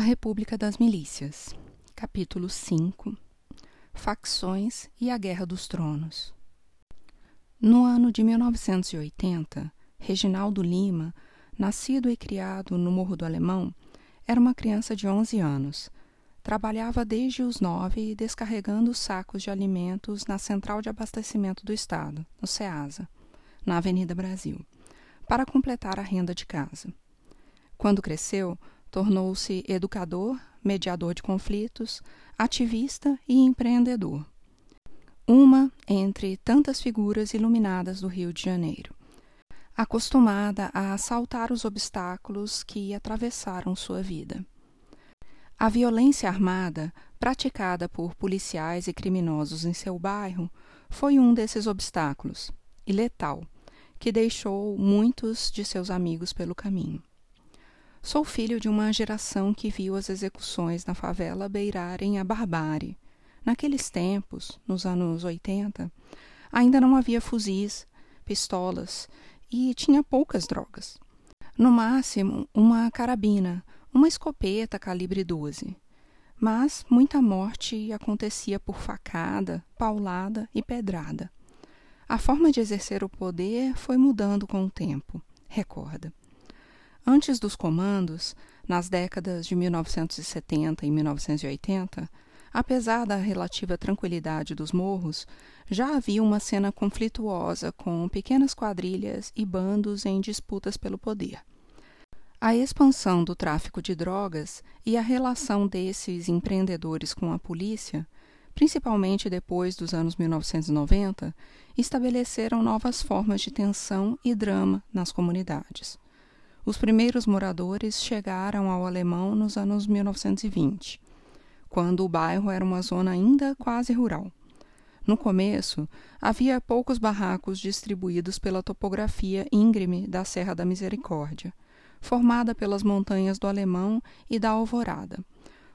A República das Milícias, capítulo 5 Facções e a Guerra dos Tronos. No ano de 1980, Reginaldo Lima, nascido e criado no Morro do Alemão, era uma criança de 11 anos. Trabalhava desde os nove descarregando sacos de alimentos na Central de Abastecimento do Estado, no SEASA, na Avenida Brasil, para completar a renda de casa. Quando cresceu, tornou-se educador, mediador de conflitos, ativista e empreendedor. Uma entre tantas figuras iluminadas do Rio de Janeiro, acostumada a saltar os obstáculos que atravessaram sua vida. A violência armada, praticada por policiais e criminosos em seu bairro, foi um desses obstáculos, e letal, que deixou muitos de seus amigos pelo caminho. Sou filho de uma geração que viu as execuções na favela beirarem a barbárie. Naqueles tempos, nos anos 80, ainda não havia fuzis, pistolas e tinha poucas drogas. No máximo, uma carabina, uma escopeta calibre 12. Mas muita morte acontecia por facada, paulada e pedrada. A forma de exercer o poder foi mudando com o tempo, recorda. Antes dos comandos, nas décadas de 1970 e 1980, apesar da relativa tranquilidade dos morros, já havia uma cena conflituosa com pequenas quadrilhas e bandos em disputas pelo poder. A expansão do tráfico de drogas e a relação desses empreendedores com a polícia, principalmente depois dos anos 1990, estabeleceram novas formas de tensão e drama nas comunidades. Os primeiros moradores chegaram ao Alemão nos anos 1920, quando o bairro era uma zona ainda quase rural. No começo, havia poucos barracos distribuídos pela topografia íngreme da Serra da Misericórdia, formada pelas montanhas do Alemão e da Alvorada,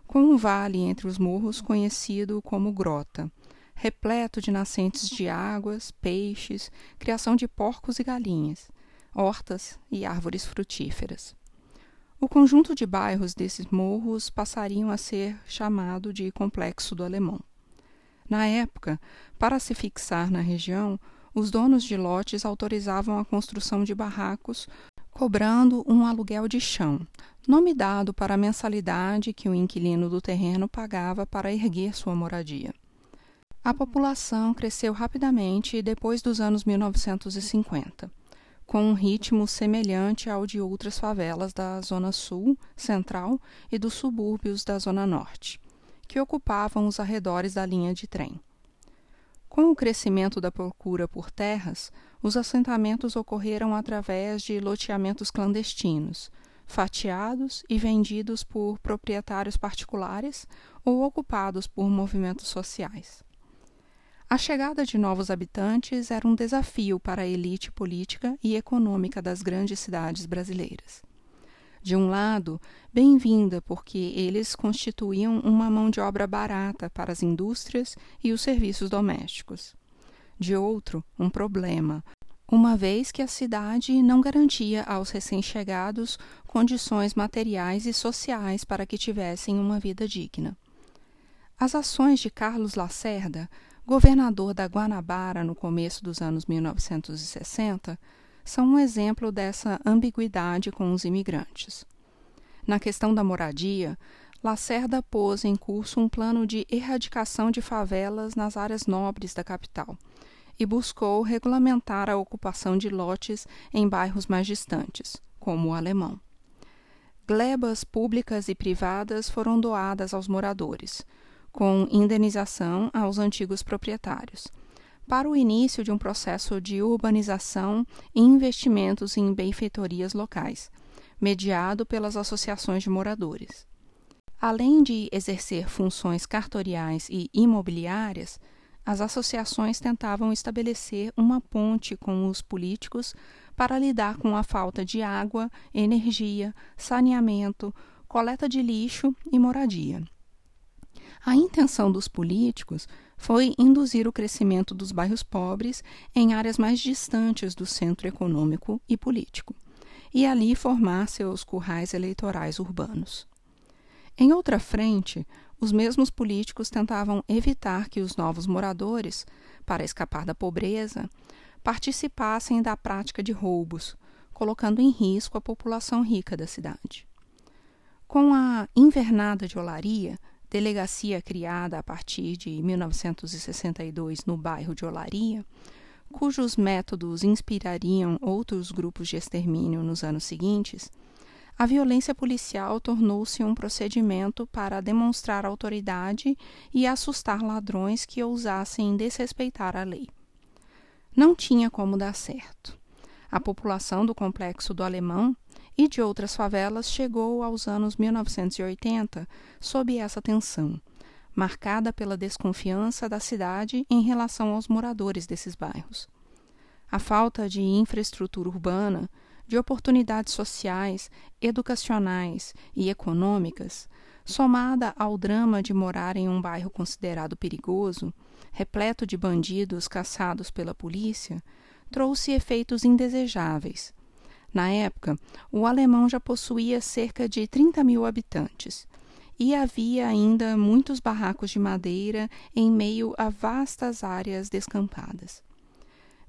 com um vale entre os morros conhecido como Grota, repleto de nascentes de águas, peixes, criação de porcos e galinhas, hortas e árvores frutíferas. O conjunto de bairros desses morros passariam a ser chamado de Complexo do Alemão. Na época, para se fixar na região, os donos de lotes autorizavam a construção de barracos, cobrando um aluguel de chão, nome dado para a mensalidade que o inquilino do terreno pagava para erguer sua moradia. A população cresceu rapidamente depois dos anos 1950 com um ritmo semelhante ao de outras favelas da Zona Sul, Central e dos subúrbios da Zona Norte, que ocupavam os arredores da linha de trem. Com o crescimento da procura por terras, os assentamentos ocorreram através de loteamentos clandestinos, fatiados e vendidos por proprietários particulares ou ocupados por movimentos sociais. A chegada de novos habitantes era um desafio para a elite política e econômica das grandes cidades brasileiras. De um lado, bem-vinda, porque eles constituíam uma mão de obra barata para as indústrias e os serviços domésticos. De outro, um problema, uma vez que a cidade não garantia aos recém-chegados condições materiais e sociais para que tivessem uma vida digna. As ações de Carlos Lacerda governador da Guanabara no começo dos anos 1960, são um exemplo dessa ambiguidade com os imigrantes. Na questão da moradia, Lacerda pôs em curso um plano de erradicação de favelas nas áreas nobres da capital e buscou regulamentar a ocupação de lotes em bairros mais distantes, como o alemão. Glebas públicas e privadas foram doadas aos moradores, com indenização aos antigos proprietários, para o início de um processo de urbanização e investimentos em benfeitorias locais, mediado pelas associações de moradores. Além de exercer funções cartoriais e imobiliárias, as associações tentavam estabelecer uma ponte com os políticos para lidar com a falta de água, energia, saneamento, coleta de lixo e moradia. A intenção dos políticos foi induzir o crescimento dos bairros pobres em áreas mais distantes do centro econômico e político, e ali formar seus currais eleitorais urbanos. Em outra frente, os mesmos políticos tentavam evitar que os novos moradores, para escapar da pobreza, participassem da prática de roubos, colocando em risco a população rica da cidade. Com a Invernada de Olaria, delegacia criada a partir de 1962 no bairro de Olaria, cujos métodos inspirariam outros grupos de extermínio nos anos seguintes, a violência policial tornou-se um procedimento para demonstrar autoridade e assustar ladrões que ousassem desrespeitar a lei. Não tinha como dar certo. A população do complexo do Alemão e de outras favelas chegou aos anos 1980 sob essa tensão, marcada pela desconfiança da cidade em relação aos moradores desses bairros. A falta de infraestrutura urbana, de oportunidades sociais, educacionais e econômicas, somada ao drama de morar em um bairro considerado perigoso, repleto de bandidos caçados pela polícia, trouxe efeitos indesejáveis. Na época, o alemão já possuía cerca de 30 mil habitantes e havia ainda muitos barracos de madeira em meio a vastas áreas descampadas.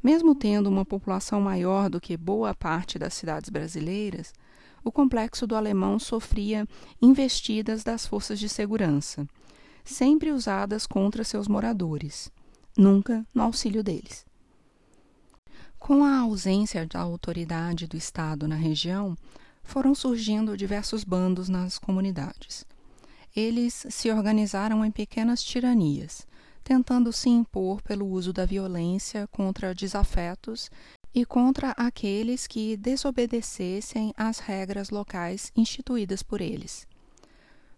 Mesmo tendo uma população maior do que boa parte das cidades brasileiras, o complexo do Alemão sofria investidas das forças de segurança, sempre usadas contra seus moradores, nunca no auxílio deles. Com a ausência da autoridade do Estado na região, foram surgindo diversos bandos nas comunidades. Eles se organizaram em pequenas tiranias, tentando se impor pelo uso da violência contra desafetos e contra aqueles que desobedecessem às regras locais instituídas por eles.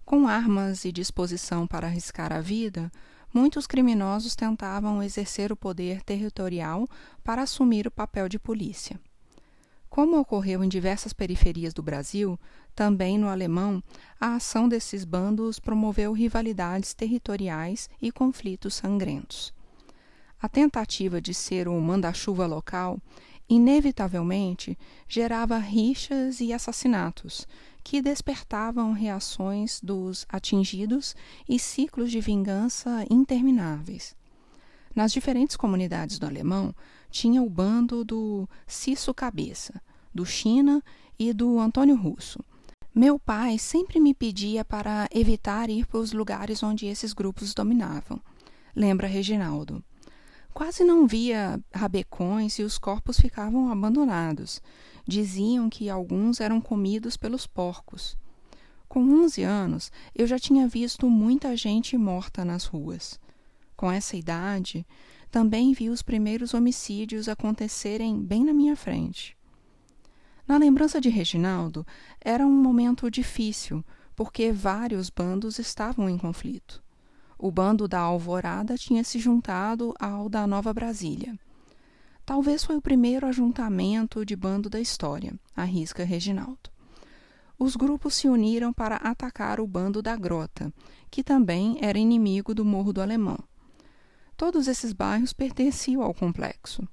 Com armas e disposição para arriscar a vida, muitos criminosos tentavam exercer o poder territorial para assumir o papel de polícia. Como ocorreu em diversas periferias do Brasil, também no alemão, a ação desses bandos promoveu rivalidades territoriais e conflitos sangrentos. A tentativa de ser o manda-chuva local inevitavelmente gerava rixas e assassinatos, que despertavam reações dos atingidos e ciclos de vingança intermináveis. Nas diferentes comunidades do alemão, tinha o bando do Cisso Cabeça, do China e do Antônio Russo, meu pai sempre me pedia para evitar ir para os lugares onde esses grupos dominavam, lembra Reginaldo. Quase não via rabecões e os corpos ficavam abandonados. Diziam que alguns eram comidos pelos porcos. Com onze anos, eu já tinha visto muita gente morta nas ruas. Com essa idade, também vi os primeiros homicídios acontecerem bem na minha frente. Na lembrança de Reginaldo, era um momento difícil, porque vários bandos estavam em conflito. O bando da Alvorada tinha se juntado ao da Nova Brasília. Talvez foi o primeiro ajuntamento de bando da história, arrisca Reginaldo. Os grupos se uniram para atacar o bando da Grota, que também era inimigo do Morro do Alemão. Todos esses bairros pertenciam ao complexo.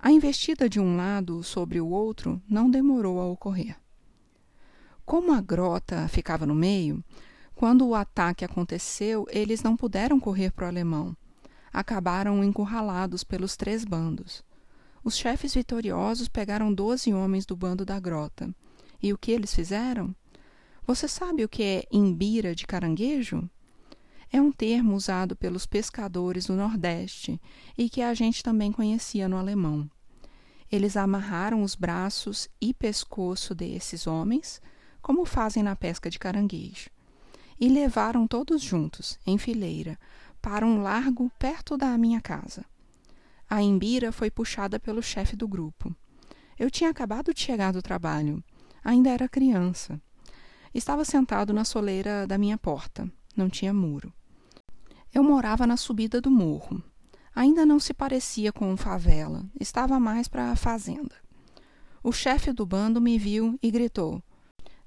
A investida de um lado sobre o outro não demorou a ocorrer. Como a grota ficava no meio, quando o ataque aconteceu, eles não puderam correr para o alemão. Acabaram encurralados pelos três bandos. Os chefes vitoriosos pegaram doze homens do bando da grota. E o que eles fizeram? Você sabe o que é imbira de caranguejo? É um termo usado pelos pescadores do Nordeste e que a gente também conhecia no alemão. Eles amarraram os braços e pescoço desses homens, como fazem na pesca de caranguejo, e levaram todos juntos, em fileira, para um largo perto da minha casa. A Imbira foi puxada pelo chefe do grupo. Eu tinha acabado de chegar do trabalho. Ainda era criança. Estava sentado na soleira da minha porta. Não tinha muro. Eu morava na subida do morro. Ainda não se parecia com favela, estava mais para a fazenda. O chefe do bando me viu e gritou: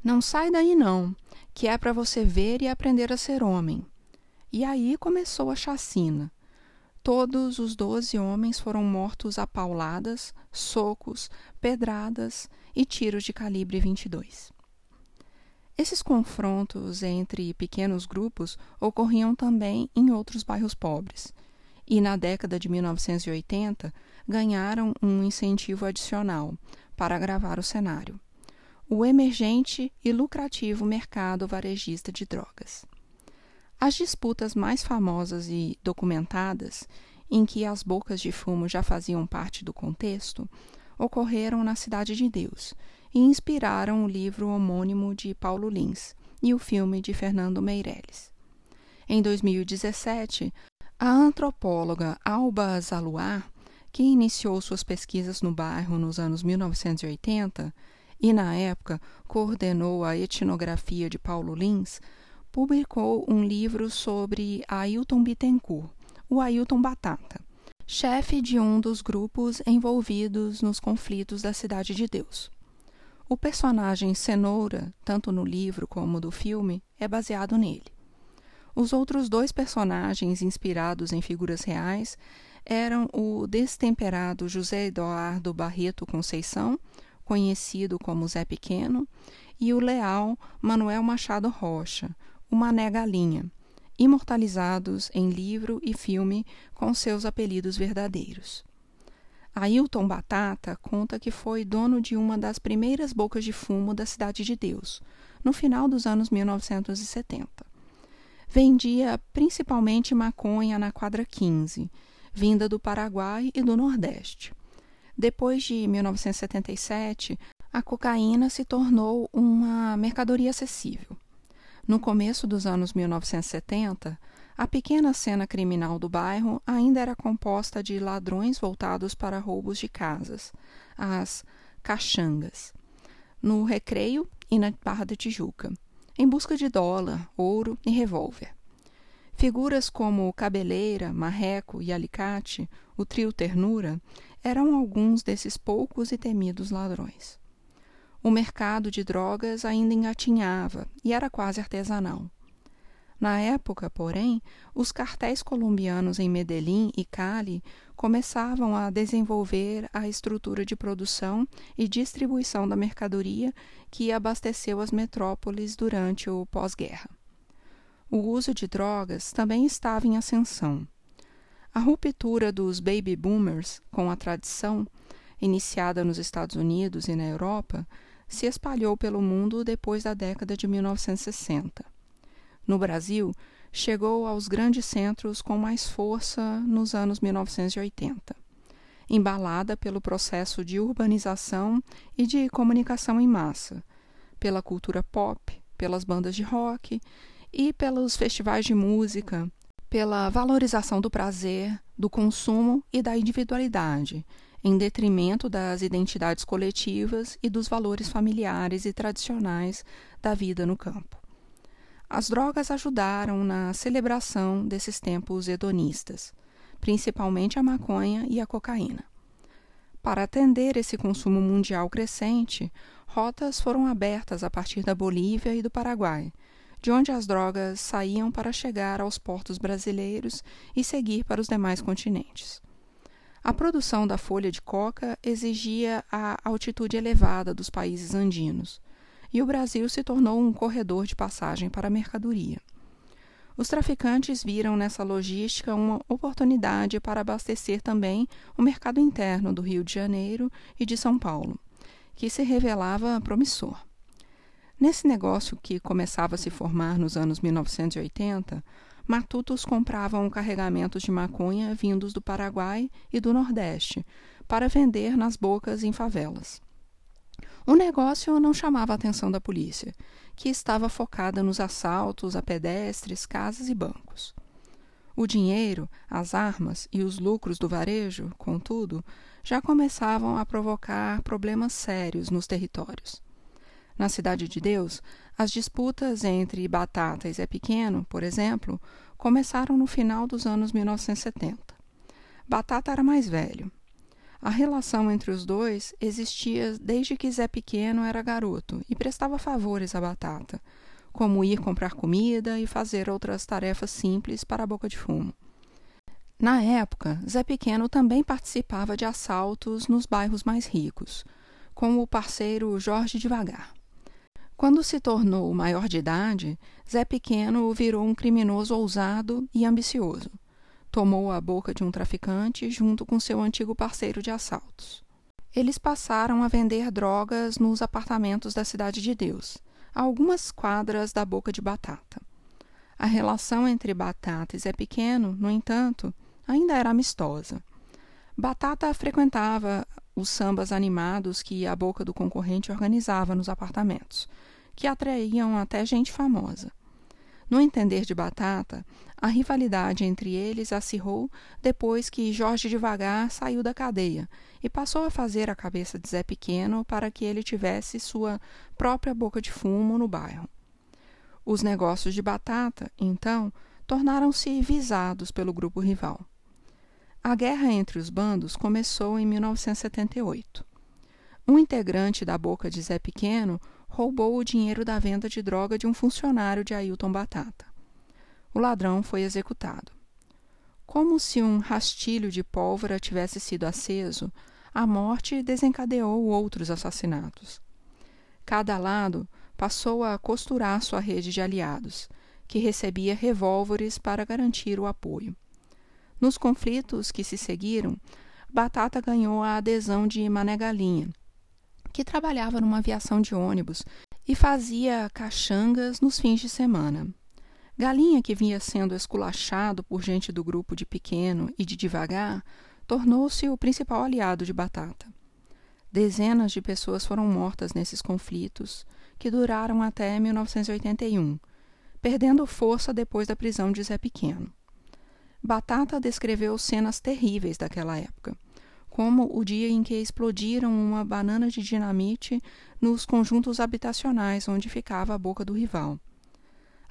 Não sai daí não, que é para você ver e aprender a ser homem. E aí começou a chacina. Todos os doze homens foram mortos a pauladas, socos, pedradas e tiros de calibre 22. Esses confrontos entre pequenos grupos ocorriam também em outros bairros pobres, e na década de 1980 ganharam um incentivo adicional para agravar o cenário: o emergente e lucrativo mercado varejista de drogas. As disputas mais famosas e documentadas, em que as bocas de fumo já faziam parte do contexto, ocorreram na Cidade de Deus e inspiraram o livro homônimo de Paulo Lins e o filme de Fernando Meirelles. Em 2017, a antropóloga Alba Zaluar, que iniciou suas pesquisas no bairro nos anos 1980 e, na época, coordenou a etnografia de Paulo Lins, publicou um livro sobre Ailton Bittencourt, o Ailton Batata, chefe de um dos grupos envolvidos nos conflitos da Cidade de Deus. O personagem Cenoura, tanto no livro como do filme, é baseado nele. Os outros dois personagens inspirados em figuras reais eram o destemperado José Eduardo Barreto Conceição, conhecido como Zé Pequeno, e o leal Manuel Machado Rocha, o Mané Galinha, imortalizados em livro e filme com seus apelidos verdadeiros. Ailton Batata conta que foi dono de uma das primeiras bocas de fumo da Cidade de Deus, no final dos anos 1970. Vendia principalmente maconha na quadra 15, vinda do Paraguai e do Nordeste. Depois de 1977, a cocaína se tornou uma mercadoria acessível. No começo dos anos 1970, a pequena cena criminal do bairro ainda era composta de ladrões voltados para roubos de casas, as caxangas, no Recreio e na Barra da Tijuca, em busca de dólar, ouro e revólver. Figuras como Cabeleira, Marreco e Alicate, o trio Ternura, eram alguns desses poucos e temidos ladrões. O mercado de drogas ainda engatinhava e era quase artesanal. Na época, porém, os cartéis colombianos em Medellín e Cali começavam a desenvolver a estrutura de produção e distribuição da mercadoria que abasteceu as metrópoles durante o pós-guerra. O uso de drogas também estava em ascensão. A ruptura dos baby boomers com a tradição, iniciada nos Estados Unidos e na Europa, se espalhou pelo mundo depois da década de 1960. No Brasil, chegou aos grandes centros com mais força nos anos 1980, embalada pelo processo de urbanização e de comunicação em massa, pela cultura pop, pelas bandas de rock e pelos festivais de música, pela valorização do prazer, do consumo e da individualidade, em detrimento das identidades coletivas e dos valores familiares e tradicionais da vida no campo. As drogas ajudaram na celebração desses tempos hedonistas, principalmente a maconha e a cocaína. Para atender esse consumo mundial crescente, rotas foram abertas a partir da Bolívia e do Paraguai, de onde as drogas saíam para chegar aos portos brasileiros e seguir para os demais continentes. A produção da folha de coca exigia a altitude elevada dos países andinos, e o Brasil se tornou um corredor de passagem para a mercadoria. Os traficantes viram nessa logística uma oportunidade para abastecer também o mercado interno do Rio de Janeiro e de São Paulo, que se revelava promissor. Nesse negócio que começava a se formar nos anos 1980, matutos compravam carregamentos de maconha vindos do Paraguai e do Nordeste para vender nas bocas em favelas. O negócio não chamava a atenção da polícia, que estava focada nos assaltos a pedestres, casas e bancos. O dinheiro, as armas e os lucros do varejo, contudo, já começavam a provocar problemas sérios nos territórios. Na Cidade de Deus, as disputas entre Batata e Zé Pequeno, por exemplo, começaram no final dos anos 1970. Batata era mais velho. A relação entre os dois existia desde que Zé Pequeno era garoto e prestava favores a Batata, como ir comprar comida e fazer outras tarefas simples para a boca de fumo. Na época, Zé Pequeno também participava de assaltos nos bairros mais ricos, com o parceiro Jorge Devagar. Quando se tornou maior de idade, Zé Pequeno virou um criminoso ousado e ambicioso. Tomou a boca de um traficante junto com seu antigo parceiro de assaltos. Eles passaram a vender drogas nos apartamentos da Cidade de Deus, a algumas quadras da Boca de Batata. A relação entre Batata e Zé Pequeno, no entanto, ainda era amistosa. Batata frequentava os sambas animados que a boca do concorrente organizava nos apartamentos, que atraíam até gente famosa. No entender de Batata, a rivalidade entre eles acirrou depois que Jorge Devagar saiu da cadeia e passou a fazer a cabeça de Zé Pequeno para que ele tivesse sua própria boca de fumo no bairro. Os negócios de Batata, então, tornaram-se visados pelo grupo rival. A guerra entre os bandos começou em 1978. Um integrante da boca de Zé Pequeno roubou o dinheiro da venda de droga de um funcionário de Ailton Batata. O ladrão foi executado. Como se um rastilho de pólvora tivesse sido aceso, a morte desencadeou outros assassinatos. Cada lado passou a costurar sua rede de aliados, que recebia revólveres para garantir o apoio. Nos conflitos que se seguiram, Batata ganhou a adesão de Mané Galinha, que trabalhava numa aviação de ônibus e fazia caxangas nos fins de semana. Galinha, que vinha sendo esculachado por gente do grupo de pequeno e de devagar, tornou-se o principal aliado de Batata. Dezenas de pessoas foram mortas nesses conflitos, que duraram até 1981, perdendo força depois da prisão de Zé Pequeno. Batata descreveu cenas terríveis daquela época, como o dia em que explodiram uma banana de dinamite nos conjuntos habitacionais onde ficava a boca do rival.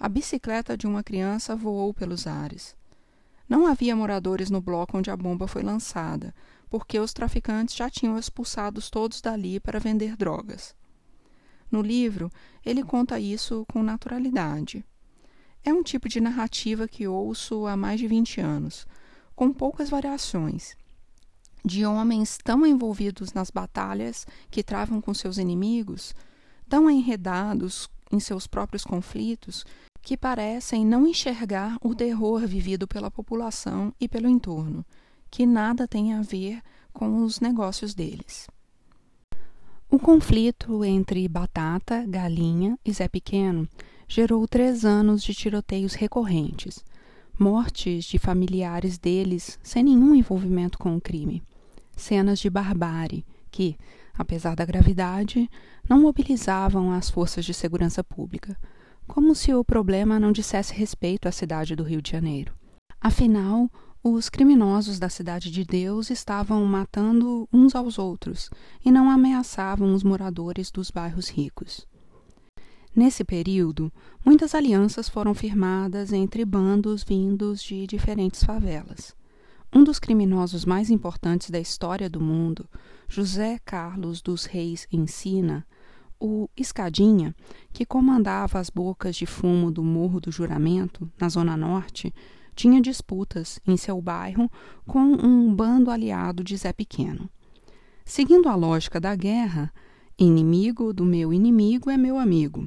A bicicleta de uma criança voou pelos ares. Não havia moradores no bloco onde a bomba foi lançada, porque os traficantes já tinham expulsados todos dali para vender drogas. No livro, ele conta isso com naturalidade. É um tipo de narrativa que ouço há mais de 20 anos, com poucas variações, de homens tão envolvidos nas batalhas que travam com seus inimigos, tão enredados em seus próprios conflitos, que parecem não enxergar o terror vivido pela população e pelo entorno, que nada tem a ver com os negócios deles. O conflito entre Batata, Galinha e Zé Pequeno gerou três anos de tiroteios recorrentes, mortes de familiares deles sem nenhum envolvimento com o crime, cenas de barbárie que, apesar da gravidade, não mobilizavam as forças de segurança pública, como se o problema não dissesse respeito à cidade do Rio de Janeiro. Afinal, os criminosos da Cidade de Deus estavam matando uns aos outros e não ameaçavam os moradores dos bairros ricos. Nesse período, muitas alianças foram firmadas entre bandos vindos de diferentes favelas. Um dos criminosos mais importantes da história do mundo, José Carlos dos Reis Ensina, o Escadinha, que comandava as bocas de fumo do Morro do Juramento, na Zona Norte, tinha disputas em seu bairro com um bando aliado de Zé Pequeno. Seguindo a lógica da guerra, inimigo do meu inimigo é meu amigo.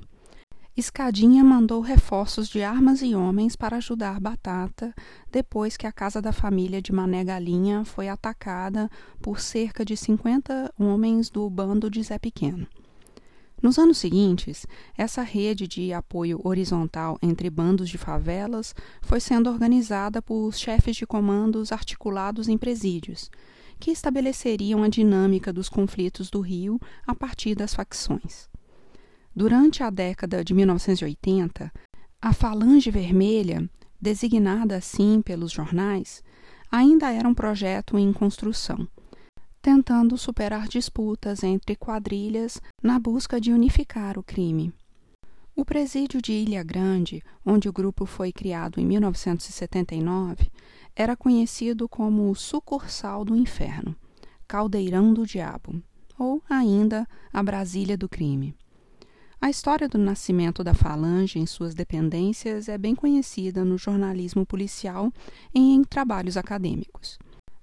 Escadinha mandou reforços de armas e homens para ajudar Batata depois que a casa da família de Mané Galinha foi atacada por cerca de 50 homens do bando de Zé Pequeno. Nos anos seguintes, essa rede de apoio horizontal entre bandos de favelas foi sendo organizada por chefes de comandos articulados em presídios, que estabeleceriam a dinâmica dos conflitos do Rio a partir das facções. Durante a década de 1980, a Falange Vermelha, designada assim pelos jornais, ainda era um projeto em construção, tentando superar disputas entre quadrilhas na busca de unificar o crime. O presídio de Ilha Grande, onde o grupo foi criado em 1979, era conhecido como o sucursal do inferno, Caldeirão do Diabo, ou ainda a Brasília do Crime. A história do nascimento da Falange em suas dependências é bem conhecida no jornalismo policial e em trabalhos acadêmicos,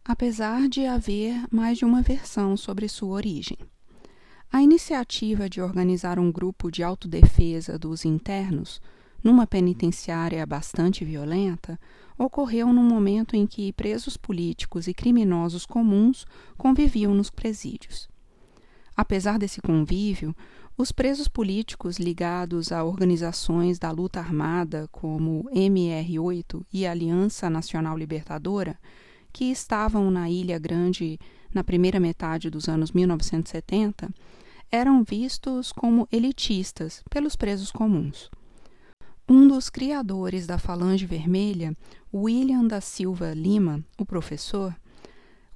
apesar de haver mais de uma versão sobre sua origem. A iniciativa de organizar um grupo de autodefesa dos internos numa penitenciária bastante violenta ocorreu num momento em que presos políticos e criminosos comuns conviviam nos presídios. Apesar desse convívio, os presos políticos ligados a organizações da luta armada como MR8 e Aliança Nacional Libertadora, que estavam na Ilha Grande na primeira metade dos anos 1970, eram vistos como elitistas pelos presos comuns. Um dos criadores da Falange Vermelha, William da Silva Lima, o professor,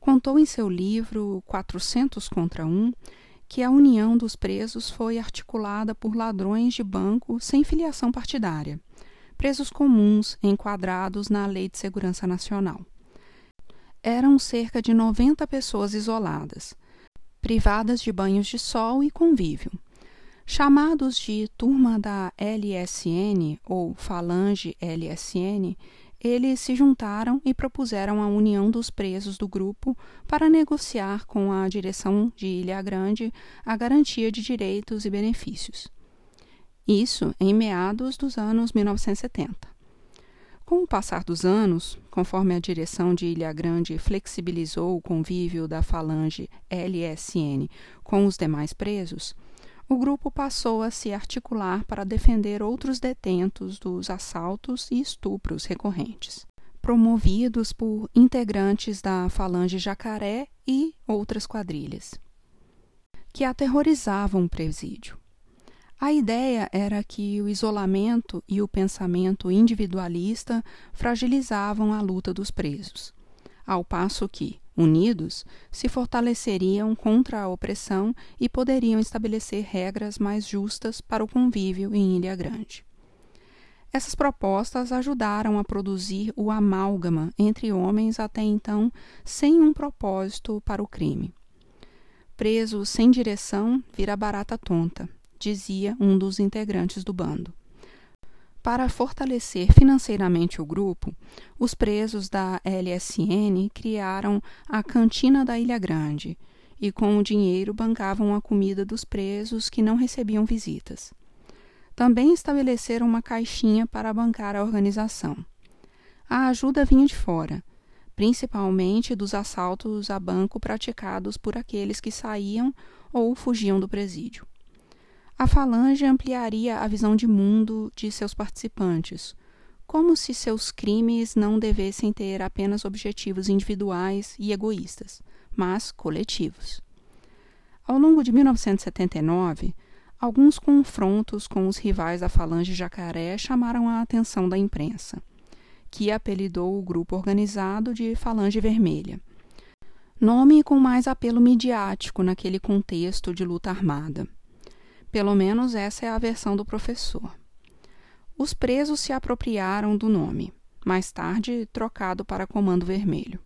contou em seu livro 400 contra 1 que a união dos presos foi articulada por ladrões de banco sem filiação partidária, presos comuns enquadrados na Lei de Segurança Nacional. Eram cerca de 90 pessoas isoladas, privadas de banhos de sol e convívio Chamados de Turma da LSN ou Falange LSN, eles se juntaram e propuseram a união dos presos do grupo para negociar com a direção de Ilha Grande a garantia de direitos e benefícios. Isso em meados dos anos 1970. Com o passar dos anos, conforme a direção de Ilha Grande flexibilizou o convívio da Falange LSN com os demais presos, o grupo passou a se articular para defender outros detentos dos assaltos e estupros recorrentes, promovidos por integrantes da Falange Jacaré e outras quadrilhas, que aterrorizavam o presídio. A ideia era que o isolamento e o pensamento individualista fragilizavam a luta dos presos, ao passo que, Unidos, se fortaleceriam contra a opressão e poderiam estabelecer regras mais justas para o convívio em Ilha Grande. Essas propostas ajudaram a produzir o amálgama entre homens até então sem um propósito para o crime. Preso sem direção vira barata tonta, dizia um dos integrantes do bando. Para fortalecer financeiramente o grupo, os presos da LSN criaram a Cantina da Ilha Grande e, com o dinheiro, bancavam a comida dos presos que não recebiam visitas. Também estabeleceram uma caixinha para bancar a organização. A ajuda vinha de fora, principalmente dos assaltos a banco praticados por aqueles que saíam ou fugiam do presídio. A falange ampliaria a visão de mundo de seus participantes, como se seus crimes não devessem ter apenas objetivos individuais e egoístas, mas coletivos. Ao longo de 1979, alguns confrontos com os rivais da Falange Jacaré chamaram a atenção da imprensa, que apelidou o grupo organizado de Falange Vermelha, nome com mais apelo midiático naquele contexto de luta armada. Pelo menos essa é a versão do professor. Os presos se apropriaram do nome, mais tarde trocado para Comando Vermelho.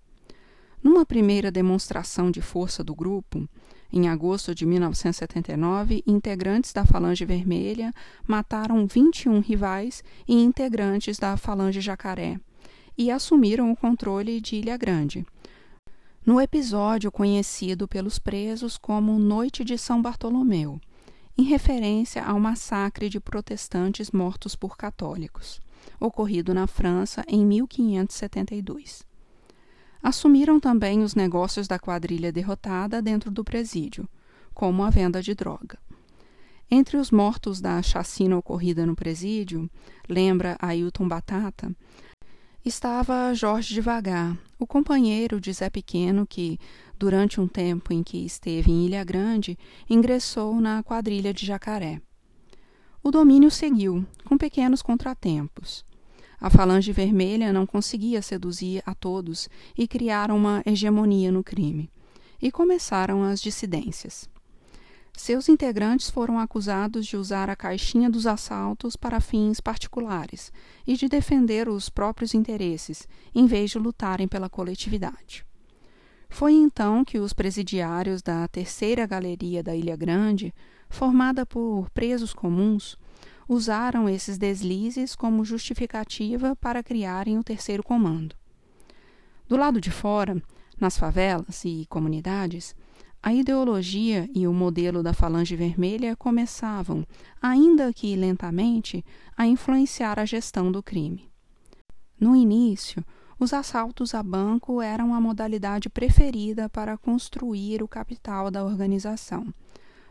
Numa primeira demonstração de força do grupo, em agosto de 1979, integrantes da Falange Vermelha mataram 21 rivais e integrantes da Falange Jacaré e assumiram o controle de Ilha Grande. No episódio conhecido pelos presos como Noite de São Bartolomeu, em referência ao massacre de protestantes mortos por católicos, ocorrido na França em 1572. Assumiram também os negócios da quadrilha derrotada dentro do presídio, como a venda de droga. Entre os mortos da chacina ocorrida no presídio, lembra Ailton Batata, estava Jorge Devagar, o companheiro de Zé Pequeno que, durante um tempo em que esteve em Ilha Grande, ingressou na quadrilha de Jacaré. O domínio seguiu, com pequenos contratempos. A Falange Vermelha não conseguia seduzir a todos e criaram uma hegemonia no crime. E começaram as dissidências. Seus integrantes foram acusados de usar a caixinha dos assaltos para fins particulares e de defender os próprios interesses, em vez de lutarem pela coletividade. Foi então que os presidiários da terceira galeria da Ilha Grande, formada por presos comuns, usaram esses deslizes como justificativa para criarem o terceiro comando. Do lado de fora, nas favelas e comunidades, A ideologia e o modelo da Falange Vermelha começavam, ainda que lentamente, a influenciar a gestão do crime. No início, os assaltos a banco eram a modalidade preferida para construir o capital da organização,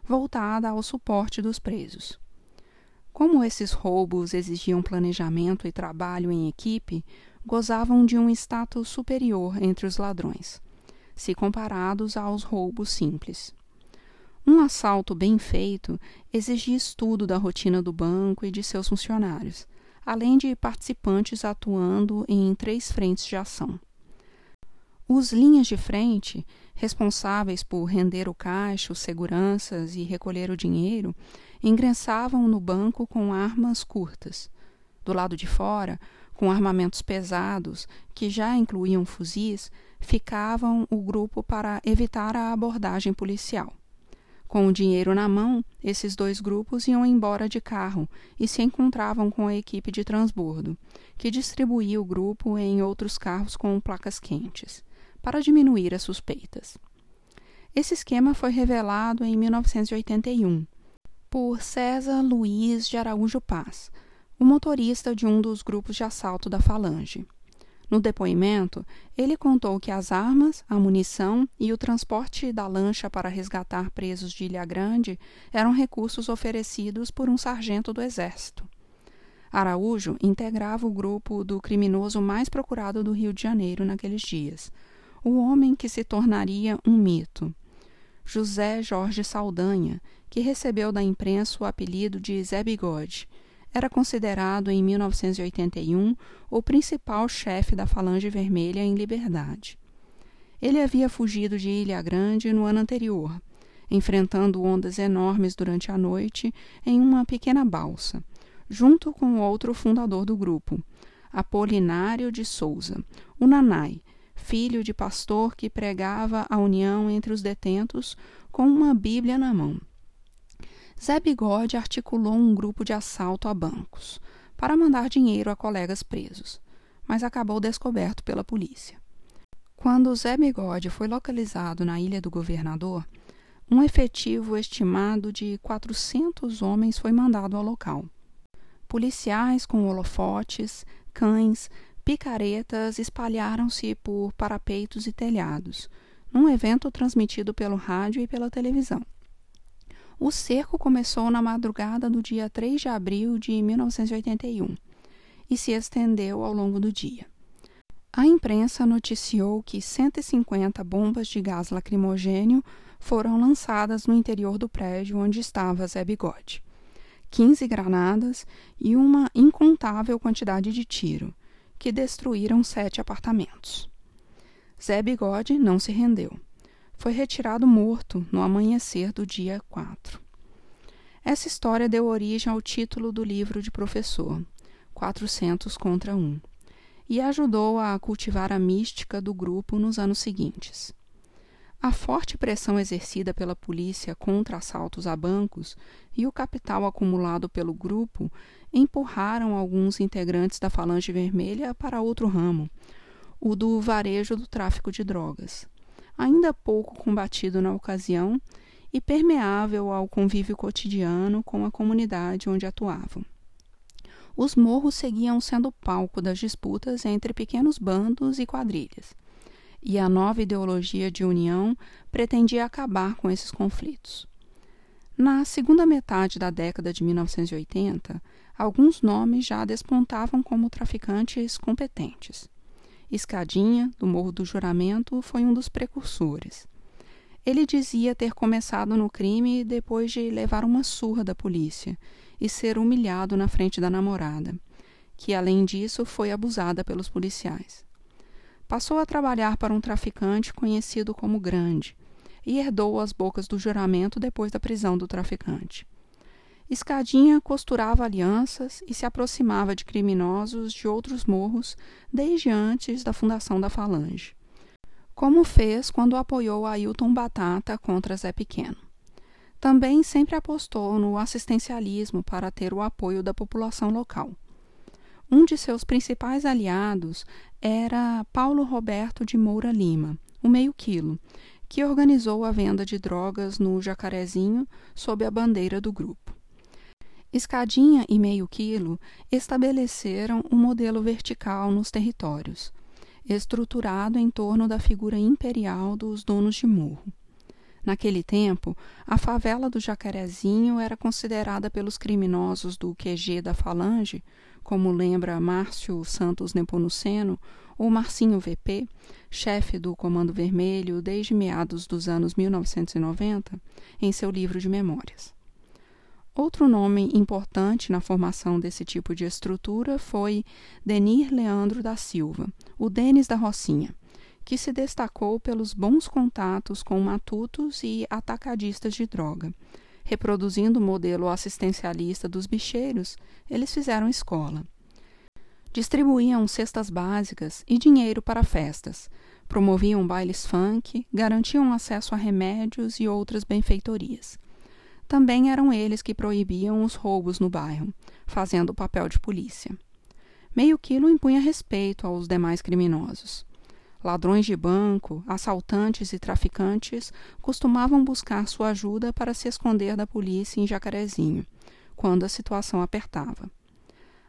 voltada ao suporte dos presos. Como esses roubos exigiam planejamento e trabalho em equipe, gozavam de um status superior entre os ladrões se comparados aos roubos simples. Um assalto bem feito exigia estudo da rotina do banco e de seus funcionários, além de participantes atuando em três frentes de ação. Os linhas de frente, responsáveis por render o caixa, os seguranças e recolher o dinheiro, ingressavam no banco com armas curtas. Do lado de fora, com armamentos pesados, que já incluíam fuzis, ficavam o grupo para evitar a abordagem policial. Com o dinheiro na mão, esses dois grupos iam embora de carro e se encontravam com a equipe de transbordo, que distribuía o grupo em outros carros com placas quentes, para diminuir as suspeitas. Esse esquema foi revelado em 1981 por César Luiz de Araújo Paz, o motorista de um dos grupos de assalto da Falange. No depoimento, ele contou que as armas, a munição e o transporte da lancha para resgatar presos de Ilha Grande eram recursos oferecidos por um sargento do Exército. Araújo integrava o grupo do criminoso mais procurado do Rio de Janeiro naqueles dias, o homem que se tornaria um mito. José Jorge Saldanha, que recebeu da imprensa o apelido de Zé Bigode, era considerado em 1981 o principal chefe da Falange Vermelha em liberdade. Ele havia fugido de Ilha Grande no ano anterior, enfrentando ondas enormes durante a noite em uma pequena balsa, junto com outro fundador do grupo, Apolinário de Souza, o Nanai, filho de pastor que pregava a união entre os detentos com uma Bíblia na mão. Zé Bigode articulou um grupo de assalto a bancos para mandar dinheiro a colegas presos, mas acabou descoberto pela polícia. Quando Zé Bigode foi localizado na Ilha do Governador, um efetivo estimado de 400 homens foi mandado ao local. Policiais com holofotes, cães, picaretas espalharam-se por parapeitos e telhados, num evento transmitido pelo rádio e pela televisão. O cerco começou na madrugada do dia 3 de abril de 1981 e se estendeu ao longo do dia. A imprensa noticiou que 150 bombas de gás lacrimogênio foram lançadas no interior do prédio onde estava Zé Bigode. 15 granadas e uma incontável quantidade de tiro, que destruíram sete apartamentos. Zé Bigode não se rendeu foi retirado morto no amanhecer do dia 4. Essa história deu origem ao título do livro de professor, 400 contra 1, e ajudou a cultivar a mística do grupo nos anos seguintes. A forte pressão exercida pela polícia contra assaltos a bancos e o capital acumulado pelo grupo empurraram alguns integrantes da Falange Vermelha para outro ramo, o do varejo do tráfico de drogas ainda pouco combatido na ocasião e permeável ao convívio cotidiano com a comunidade onde atuavam. Os morros seguiam sendo palco das disputas entre pequenos bandos e quadrilhas, e a nova ideologia de união pretendia acabar com esses conflitos. Na segunda metade da década de 1980, alguns nomes já despontavam como traficantes competentes. Escadinha, do Morro do Juramento, foi um dos precursores. Ele dizia ter começado no crime depois de levar uma surra da polícia e ser humilhado na frente da namorada, que além disso foi abusada pelos policiais. Passou a trabalhar para um traficante conhecido como Grande e herdou as bocas do juramento depois da prisão do traficante. Escadinha costurava alianças e se aproximava de criminosos de outros morros desde antes da fundação da Falange, como fez quando apoiou Ailton Batata contra Zé Pequeno. Também sempre apostou no assistencialismo para ter o apoio da população local. Um de seus principais aliados era Paulo Roberto de Moura Lima, o meio quilo, que organizou a venda de drogas no Jacarezinho sob a bandeira do grupo. Escadinha e Meio Quilo estabeleceram um modelo vertical nos territórios, estruturado em torno da figura imperial dos donos de morro. Naquele tempo, a favela do Jacarezinho era considerada pelos criminosos do QG da Falange, como lembra Márcio Santos Nepomuceno ou Marcinho VP, chefe do Comando Vermelho desde meados dos anos 1990, em seu livro de memórias. Outro nome importante na formação desse tipo de estrutura foi Denir Leandro da Silva, o Denis da Rocinha, que se destacou pelos bons contatos com matutos e atacadistas de droga. Reproduzindo o modelo assistencialista dos bicheiros, eles fizeram escola. Distribuíam cestas básicas e dinheiro para festas, promoviam bailes funk, garantiam acesso a remédios e outras benfeitorias. Também eram eles que proibiam os roubos no bairro, fazendo o papel de polícia. Meio quilo impunha respeito aos demais criminosos. Ladrões de banco, assaltantes e traficantes costumavam buscar sua ajuda para se esconder da polícia em Jacarezinho, quando a situação apertava.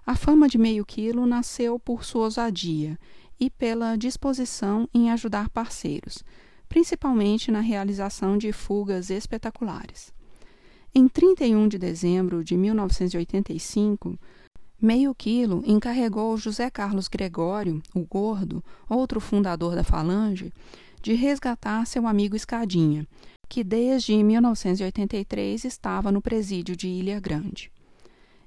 A fama de meio quilo nasceu por sua ousadia e pela disposição em ajudar parceiros, principalmente na realização de fugas espetaculares. Em 31 de dezembro de 1985, Meio Quilo encarregou José Carlos Gregório, o Gordo, outro fundador da Falange, de resgatar seu amigo Escadinha, que desde 1983 estava no presídio de Ilha Grande.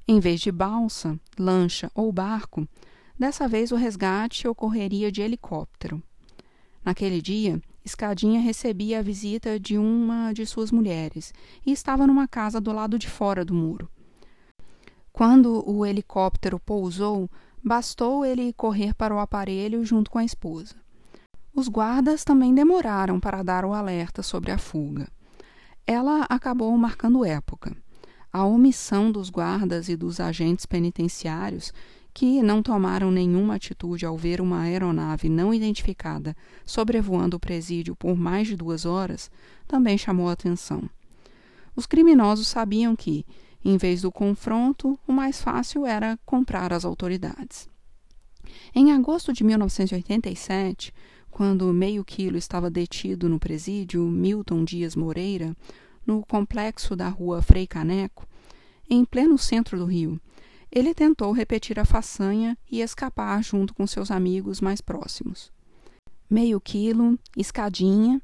Em vez de balsa, lancha ou barco, dessa vez o resgate ocorreria de helicóptero. Naquele dia, Escadinha recebia a visita de uma de suas mulheres e estava numa casa do lado de fora do muro. Quando o helicóptero pousou, bastou ele correr para o aparelho junto com a esposa. Os guardas também demoraram para dar o alerta sobre a fuga. Ela acabou marcando época. A omissão dos guardas e dos agentes penitenciários, que não tomaram nenhuma atitude ao ver uma aeronave não identificada sobrevoando o presídio por mais de duas horas, também chamou atenção. Os criminosos sabiam que, em vez do confronto, o mais fácil era comprar as autoridades. Em agosto de 1987, quando meio quilo estava detido no presídio Milton Dias Moreira, no complexo da rua Frei Caneco, em pleno centro do Rio, ele tentou repetir a façanha e escapar junto com seus amigos mais próximos. Meio quilo, escadinha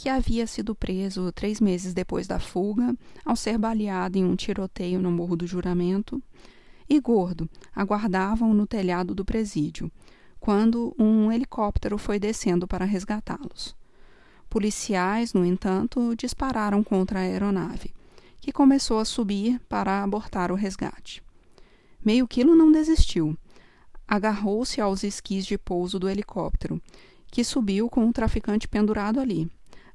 que havia sido preso três meses depois da fuga, ao ser baleado em um tiroteio no Morro do Juramento, e Gordo aguardavam no telhado do presídio, quando um helicóptero foi descendo para resgatá-los. Policiais, no entanto, dispararam contra a aeronave, que começou a subir para abortar o resgate. Meio quilo não desistiu. Agarrou-se aos esquis de pouso do helicóptero, que subiu com o traficante pendurado ali,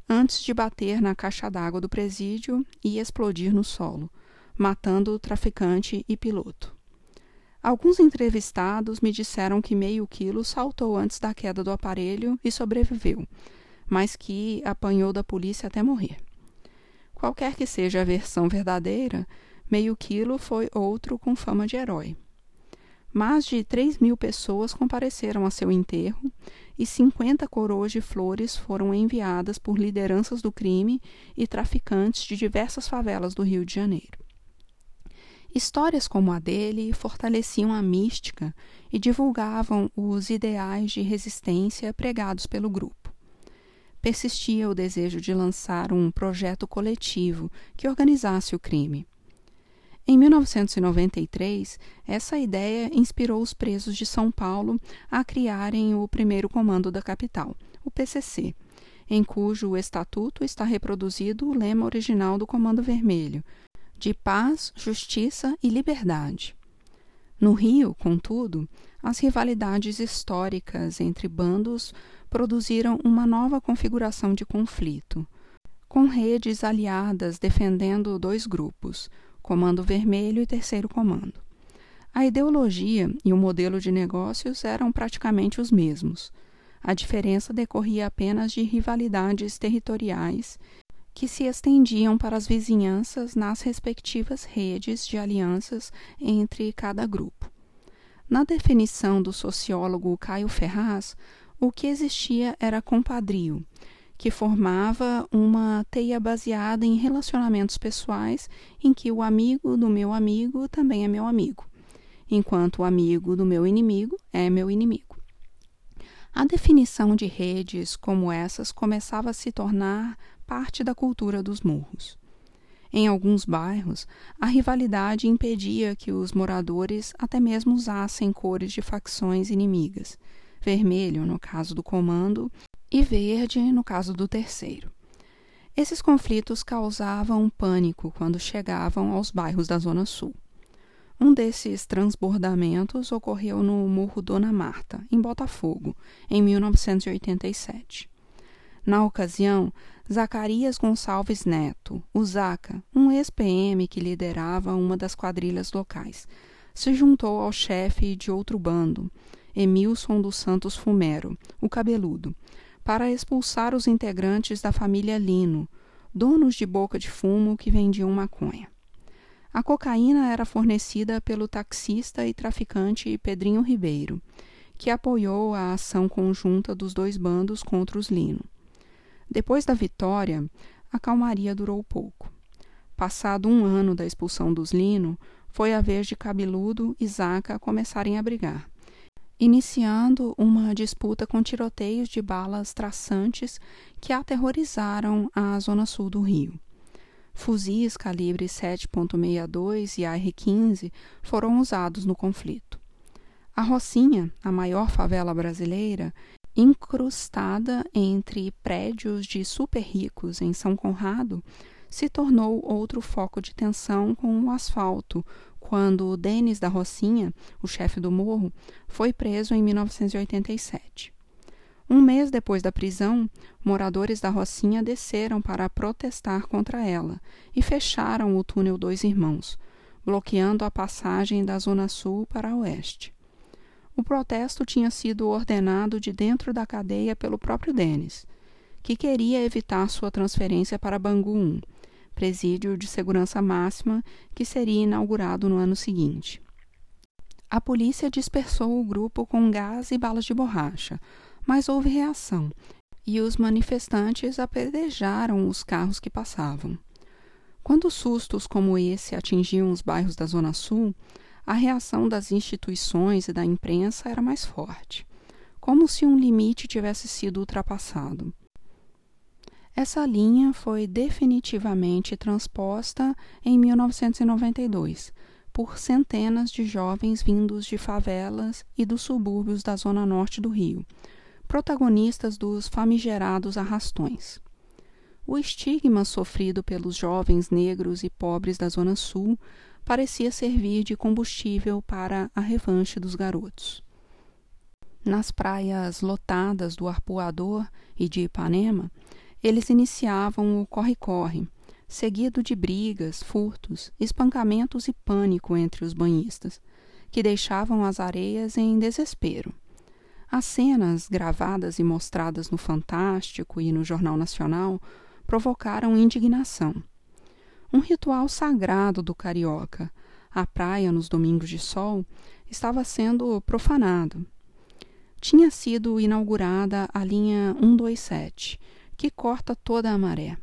antes de bater na caixa d'água do presídio e explodir no solo, matando o traficante e piloto. Alguns entrevistados me disseram que meio quilo saltou antes da queda do aparelho e sobreviveu, mas que apanhou da polícia até morrer. Qualquer que seja a versão verdadeira, meio quilo foi outro com fama de herói. Mais de 3 mil pessoas compareceram a seu enterro e 50 coroas de flores foram enviadas por lideranças do crime e traficantes de diversas favelas do Rio de Janeiro. Histórias como a dele fortaleciam a mística e divulgavam os ideais de resistência pregados pelo grupo. Persistia o desejo de lançar um projeto coletivo que organizasse o crime em 1993, essa ideia inspirou os presos de São Paulo a criarem o primeiro comando da capital, o PCC, em cujo estatuto está reproduzido o lema original do Comando Vermelho, de paz, justiça e liberdade. No Rio, contudo, as rivalidades históricas entre bandos produziram uma nova configuração de conflito, com redes aliadas defendendo dois grupos, Comando Vermelho e Terceiro Comando. A ideologia e o modelo de negócios eram praticamente os mesmos. A diferença decorria apenas de rivalidades territoriais que se estendiam para as vizinhanças nas respectivas redes de alianças entre cada grupo. Na definição do sociólogo Caio Ferraz, o que existia era compadrio, que formava uma teia baseada em relacionamentos pessoais em que o amigo do meu amigo também é meu amigo, enquanto o amigo do meu inimigo é meu inimigo. A definição de redes como essas começava a se tornar parte da cultura dos morros. Em alguns bairros, a rivalidade impedia que os moradores até mesmo usassem cores de facções inimigas, vermelho no caso do comando e verde no caso do terceiro. Esses conflitos causavam pânico quando chegavam aos bairros da Zona Sul. Um desses transbordamentos ocorreu no Morro Dona Marta, em Botafogo, em 1987. Na ocasião, Zacarias Gonçalves Neto, o Zaca, um ex-PM que liderava uma das quadrilhas locais, se juntou ao chefe de outro bando, Emilson dos Santos Fumero, o cabeludo, para expulsar os integrantes da família Lino, donos de boca de fumo que vendiam maconha. A cocaína era fornecida pelo taxista e traficante Pedrinho Ribeiro, que apoiou a ação conjunta dos dois bandos contra os Lino. Depois da vitória, a calmaria durou pouco. Passado um ano da expulsão dos Lino, foi a vez de Cabeludo e Zaca começarem a brigar iniciando uma disputa com tiroteios de balas traçantes que aterrorizaram a zona sul do Rio. Fuzis calibre 7.62 e AR-15 foram usados no conflito. A Rocinha, a maior favela brasileira, incrustada entre prédios de super ricos em São Conrado, se tornou outro foco de tensão com o asfalto, quando Denis da Rocinha, o chefe do morro, foi preso em 1987. Um mês depois da prisão, moradores da Rocinha desceram para protestar contra ela e fecharam o túnel Dois Irmãos, bloqueando a passagem da Zona Sul para a Oeste. O protesto tinha sido ordenado de dentro da cadeia pelo próprio Denis, que queria evitar sua transferência para Bangu 1, presídio de segurança máxima que seria inaugurado no ano seguinte. A polícia dispersou o grupo com gás e balas de borracha, mas houve reação e os manifestantes apedrejaram os carros que passavam. Quando sustos como esse atingiam os bairros da Zona Sul, a reação das instituições e da imprensa era mais forte, como se um limite tivesse sido ultrapassado. Essa linha foi definitivamente transposta em 1992 por centenas de jovens vindos de favelas e dos subúrbios da zona norte do Rio, protagonistas dos famigerados arrastões. O estigma sofrido pelos jovens negros e pobres da Zona Sul parecia servir de combustível para a revanche dos garotos. Nas praias lotadas do Arpoador e de Ipanema, eles iniciavam o corre-corre, seguido de brigas, furtos, espancamentos e pânico entre os banhistas, que deixavam as areias em desespero. As cenas gravadas e mostradas no Fantástico e no Jornal Nacional provocaram indignação. Um ritual sagrado do carioca, a praia nos domingos de sol, estava sendo profanado. Tinha sido inaugurada a linha 127, que corta toda a maré.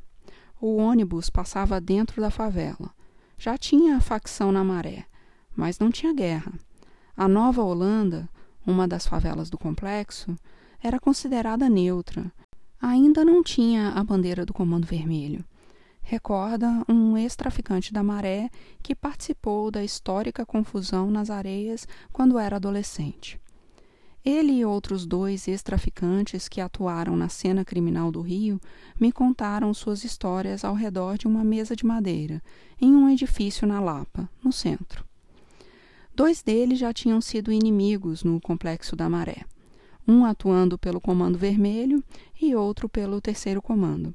O ônibus passava dentro da favela. Já tinha a facção na maré, mas não tinha guerra. A Nova Holanda, uma das favelas do complexo, era considerada neutra. Ainda não tinha a bandeira do Comando Vermelho. Recorda um ex-traficante da maré que participou da histórica confusão nas areias quando era adolescente. Ele e outros dois ex-traficantes que atuaram na cena criminal do Rio me contaram suas histórias ao redor de uma mesa de madeira, em um edifício na Lapa, no centro. Dois deles já tinham sido inimigos no Complexo da Maré, um atuando pelo Comando Vermelho e outro pelo Terceiro Comando,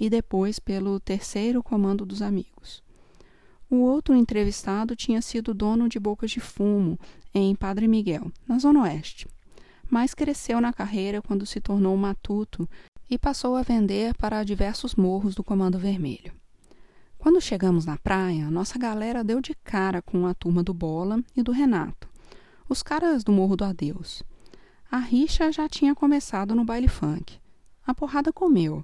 e depois pelo Terceiro Comando dos Amigos. O outro entrevistado tinha sido dono de bocas de fumo em Padre Miguel, na Zona Oeste mas cresceu na carreira quando se tornou matuto e passou a vender para diversos morros do Comando Vermelho. Quando chegamos na praia, nossa galera deu de cara com a turma do Bola e do Renato, os caras do Morro do Adeus. A rixa já tinha começado no baile funk. A porrada comeu.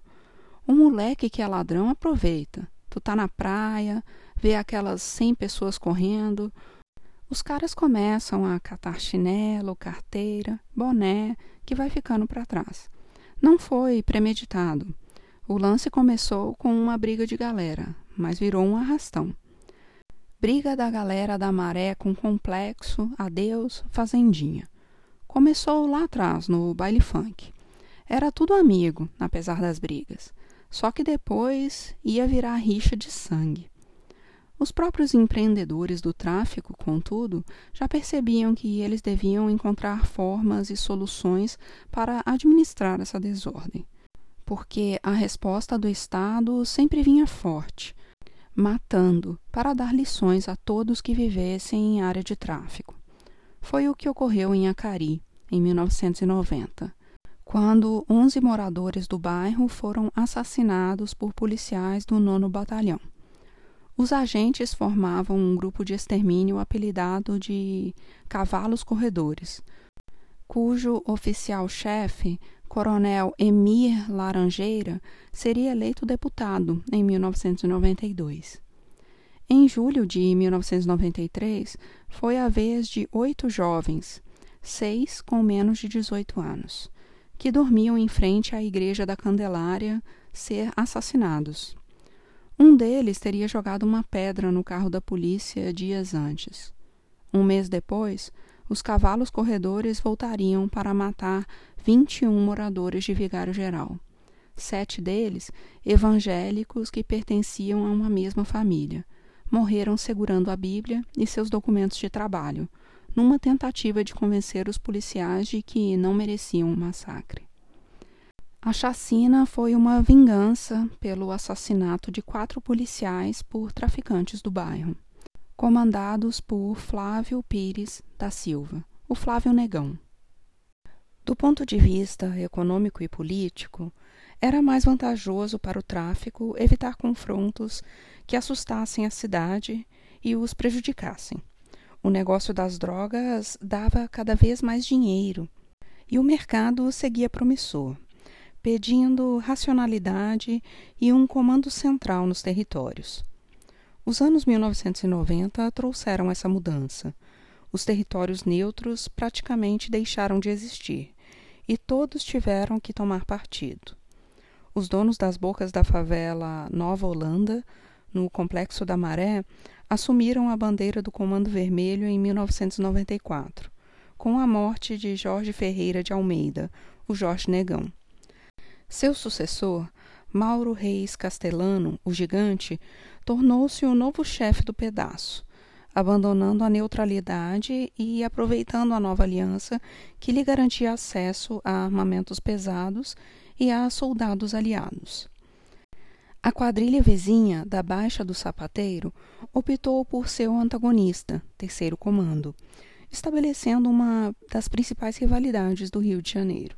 O moleque que é ladrão aproveita. Tu tá na praia, vê aquelas cem pessoas correndo. Os caras começam a catar chinelo, carteira, boné, que vai ficando para trás. Não foi premeditado. O lance começou com uma briga de galera, mas virou um arrastão. Briga da galera da maré com complexo, adeus, fazendinha. Começou lá atrás, no baile funk. Era tudo amigo, apesar das brigas. Só que depois ia virar rixa de sangue. Os próprios empreendedores do tráfico, contudo, já percebiam que eles deviam encontrar formas e soluções para administrar essa desordem, porque a resposta do Estado sempre vinha forte, matando para dar lições a todos que vivessem em área de tráfico. Foi o que ocorreu em Acari, em 1990, quando 11 moradores do bairro foram assassinados por policiais do nono batalhão. Os agentes formavam um grupo de extermínio apelidado de Cavalos Corredores, cujo oficial-chefe, Coronel Emir Laranjeira, seria eleito deputado em 1992. Em julho de 1993, foi a vez de oito jovens, seis com menos de 18 anos, que dormiam em frente à Igreja da Candelária, ser assassinados. Um deles teria jogado uma pedra no carro da polícia dias antes. Um mês depois, os cavalos corredores voltariam para matar 21 moradores de Vigário Geral. Sete deles, evangélicos que pertenciam a uma mesma família, morreram segurando a Bíblia e seus documentos de trabalho, numa tentativa de convencer os policiais de que não mereciam um massacre. A chacina foi uma vingança pelo assassinato de quatro policiais por traficantes do bairro, comandados por Flávio Pires da Silva, o Flávio Negão. Do ponto de vista econômico e político, era mais vantajoso para o tráfico evitar confrontos que assustassem a cidade e os prejudicassem. O negócio das drogas dava cada vez mais dinheiro e o mercado seguia promissor pedindo racionalidade e um comando central nos territórios. Os anos 1990 trouxeram essa mudança. Os territórios neutros praticamente deixaram de existir e todos tiveram que tomar partido. Os donos das bocas da favela Nova Holanda, no Complexo da Maré, assumiram a bandeira do Comando Vermelho em 1994, com a morte de Jorge Ferreira de Almeida, o Jorge Negão. Seu sucessor, Mauro Reis Castelano, o gigante, tornou-se o novo chefe do pedaço, abandonando a neutralidade e aproveitando a nova aliança que lhe garantia acesso a armamentos pesados e a soldados aliados. A quadrilha vizinha da Baixa do Sapateiro optou por seu antagonista, terceiro comando, estabelecendo uma das principais rivalidades do Rio de Janeiro.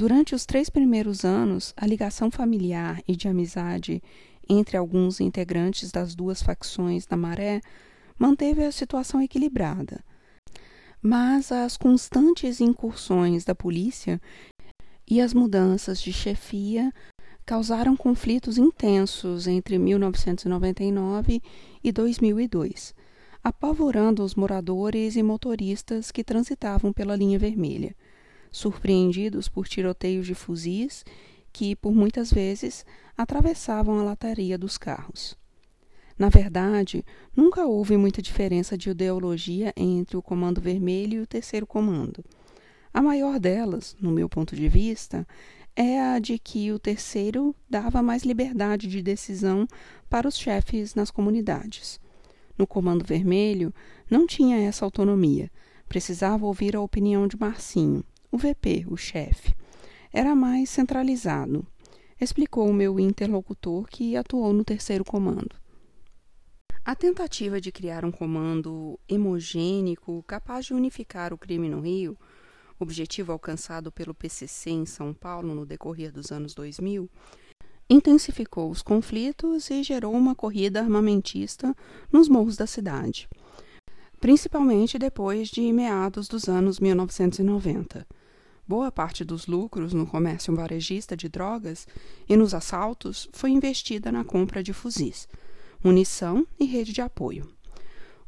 Durante os três primeiros anos, a ligação familiar e de amizade entre alguns integrantes das duas facções da Maré manteve a situação equilibrada. Mas as constantes incursões da polícia e as mudanças de chefia causaram conflitos intensos entre 1999 e 2002, apavorando os moradores e motoristas que transitavam pela linha vermelha surpreendidos por tiroteios de fuzis que, por muitas vezes, atravessavam a lataria dos carros. Na verdade, nunca houve muita diferença de ideologia entre o Comando Vermelho e o Terceiro Comando. A maior delas, no meu ponto de vista, é a de que o terceiro dava mais liberdade de decisão para os chefes nas comunidades. No Comando Vermelho, não tinha essa autonomia, precisava ouvir a opinião de Marcinho, o VP, o chefe, era mais centralizado, explicou o meu interlocutor que atuou no terceiro comando. A tentativa de criar um comando hemogênico capaz de unificar o crime no Rio, objetivo alcançado pelo PCC em São Paulo no decorrer dos anos 2000, intensificou os conflitos e gerou uma corrida armamentista nos morros da cidade, principalmente depois de meados dos anos 1990. Boa parte dos lucros no comércio varejista de drogas e nos assaltos foi investida na compra de fuzis, munição e rede de apoio.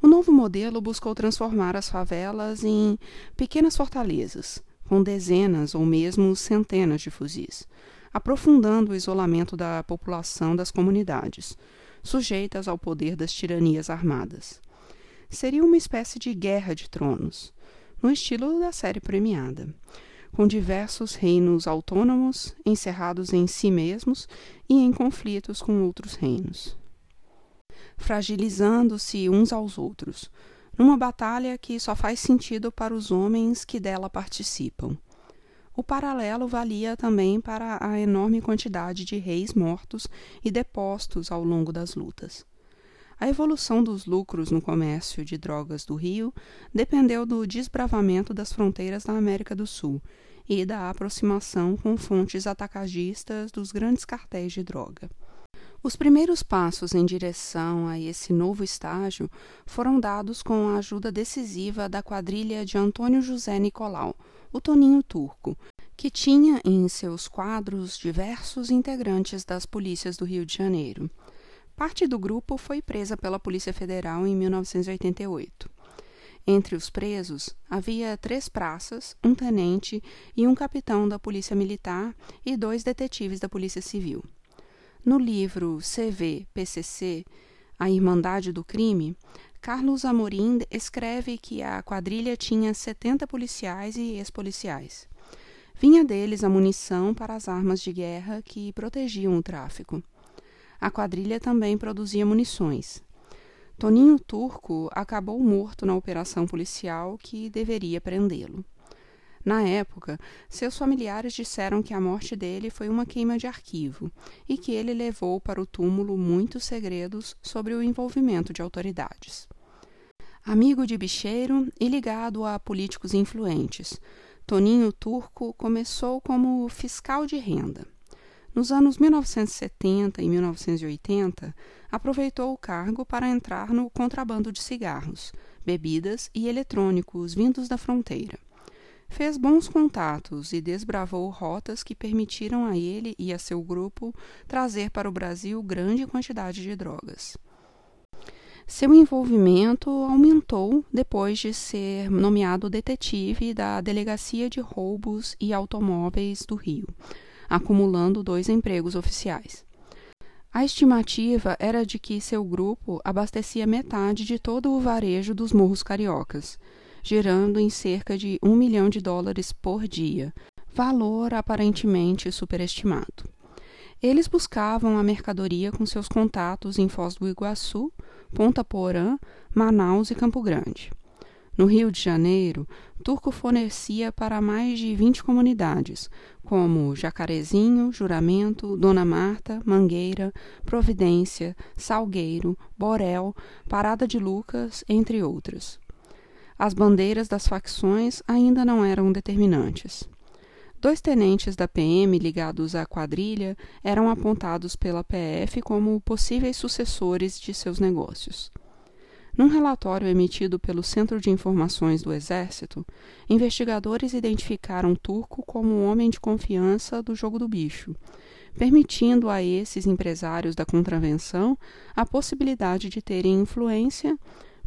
O novo modelo buscou transformar as favelas em pequenas fortalezas, com dezenas ou mesmo centenas de fuzis, aprofundando o isolamento da população das comunidades, sujeitas ao poder das tiranias armadas. Seria uma espécie de guerra de tronos, no estilo da série premiada, com diversos reinos autônomos encerrados em si mesmos e em conflitos com outros reinos fragilizando-se uns aos outros, numa batalha que só faz sentido para os homens que dela participam. O paralelo valia também para a enorme quantidade de reis mortos e depostos ao longo das lutas. A evolução dos lucros no comércio de drogas do Rio dependeu do desbravamento das fronteiras da América do Sul e da aproximação com fontes atacagistas dos grandes cartéis de droga. Os primeiros passos em direção a esse novo estágio foram dados com a ajuda decisiva da quadrilha de Antônio José Nicolau, o Toninho Turco, que tinha em seus quadros diversos integrantes das polícias do Rio de Janeiro. Parte do grupo foi presa pela Polícia Federal em 1988. Entre os presos havia três praças, um tenente e um capitão da Polícia Militar e dois detetives da Polícia Civil. No livro CV-PCC, A Irmandade do Crime, Carlos Amorim escreve que a quadrilha tinha 70 policiais e ex-policiais. Vinha deles a munição para as armas de guerra que protegiam o tráfico. A quadrilha também produzia munições. Toninho Turco acabou morto na operação policial que deveria prendê-lo. Na época, seus familiares disseram que a morte dele foi uma queima de arquivo e que ele levou para o túmulo muitos segredos sobre o envolvimento de autoridades. Amigo de bicheiro e ligado a políticos influentes, Toninho Turco começou como fiscal de renda. Nos anos 1970 e 1980, aproveitou o cargo para entrar no contrabando de cigarros, bebidas e eletrônicos vindos da fronteira Fez bons contatos e desbravou rotas que permitiram a ele e a seu grupo trazer para o Brasil grande quantidade de drogas. Seu envolvimento aumentou depois de ser nomeado detetive da Delegacia de Roubos e Automóveis do Rio, acumulando dois empregos oficiais. A estimativa era de que seu grupo abastecia metade de todo o varejo dos morros cariocas girando em cerca de um milhão de dólares por dia, valor aparentemente superestimado. Eles buscavam a mercadoria com seus contatos em Foz do Iguaçu, Ponta Porã, Manaus e Campo Grande. No Rio de Janeiro, Turco fornecia para mais de 20 comunidades, como Jacarezinho, Juramento, Dona Marta, Mangueira, Providência, Salgueiro, Borel, Parada de Lucas, entre outras. As bandeiras das facções ainda não eram determinantes. Dois tenentes da PM ligados à quadrilha eram apontados pela PF como possíveis sucessores de seus negócios. Num relatório emitido pelo Centro de Informações do Exército, investigadores identificaram Turco como um homem de confiança do jogo do bicho, permitindo a esses empresários da contravenção a possibilidade de terem influência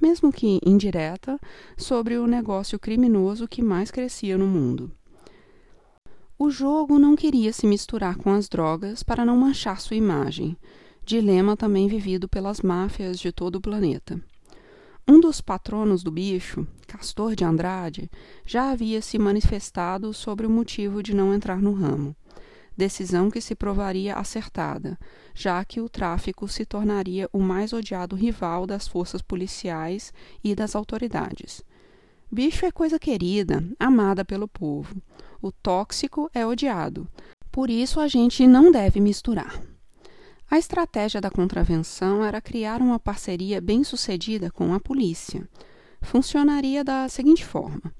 mesmo que indireta, sobre o negócio criminoso que mais crescia no mundo. O jogo não queria se misturar com as drogas para não manchar sua imagem, dilema também vivido pelas máfias de todo o planeta. Um dos patronos do bicho, Castor de Andrade, já havia se manifestado sobre o motivo de não entrar no ramo decisão que se provaria acertada, já que o tráfico se tornaria o mais odiado rival das forças policiais e das autoridades. Bicho é coisa querida, amada pelo povo. O tóxico é odiado. Por isso a gente não deve misturar. A estratégia da contravenção era criar uma parceria bem-sucedida com a polícia. Funcionaria da seguinte forma: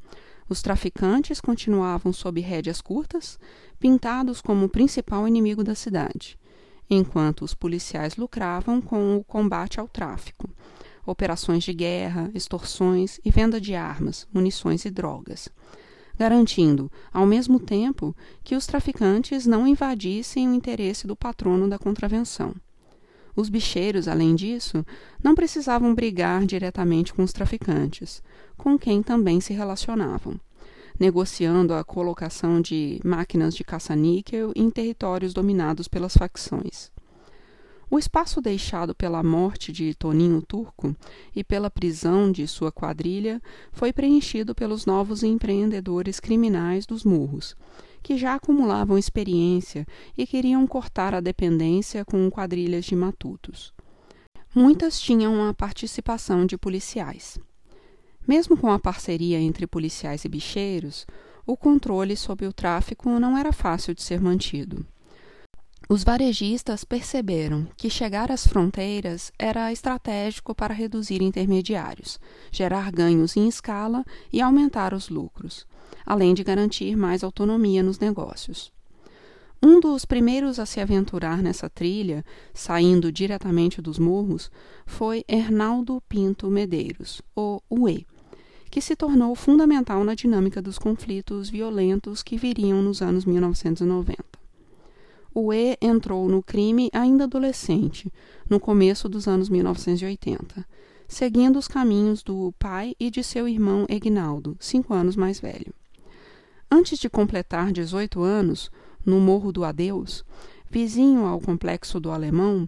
Os traficantes continuavam sob rédeas curtas, pintados como o principal inimigo da cidade, enquanto os policiais lucravam com o combate ao tráfico, operações de guerra, extorsões e venda de armas, munições e drogas, garantindo, ao mesmo tempo, que os traficantes não invadissem o interesse do patrono da contravenção. Os bicheiros, além disso, não precisavam brigar diretamente com os traficantes, com quem também se relacionavam, negociando a colocação de máquinas de caça-níquel em territórios dominados pelas facções. O espaço deixado pela morte de Toninho Turco e pela prisão de sua quadrilha foi preenchido pelos novos empreendedores criminais dos morros, que já acumulavam experiência e queriam cortar a dependência com quadrilhas de matutos. Muitas tinham a participação de policiais. Mesmo com a parceria entre policiais e bicheiros, o controle sobre o tráfico não era fácil de ser mantido. Os varejistas perceberam que chegar às fronteiras era estratégico para reduzir intermediários, gerar ganhos em escala e aumentar os lucros, além de garantir mais autonomia nos negócios. Um dos primeiros a se aventurar nessa trilha, saindo diretamente dos morros, foi Hernaldo Pinto Medeiros, o UE, que se tornou fundamental na dinâmica dos conflitos violentos que viriam nos anos 1990. O E entrou no crime ainda adolescente, no começo dos anos 1980, seguindo os caminhos do pai e de seu irmão Egnaldo, cinco anos mais velho. Antes de completar 18 anos, no Morro do Adeus, vizinho ao complexo do Alemão,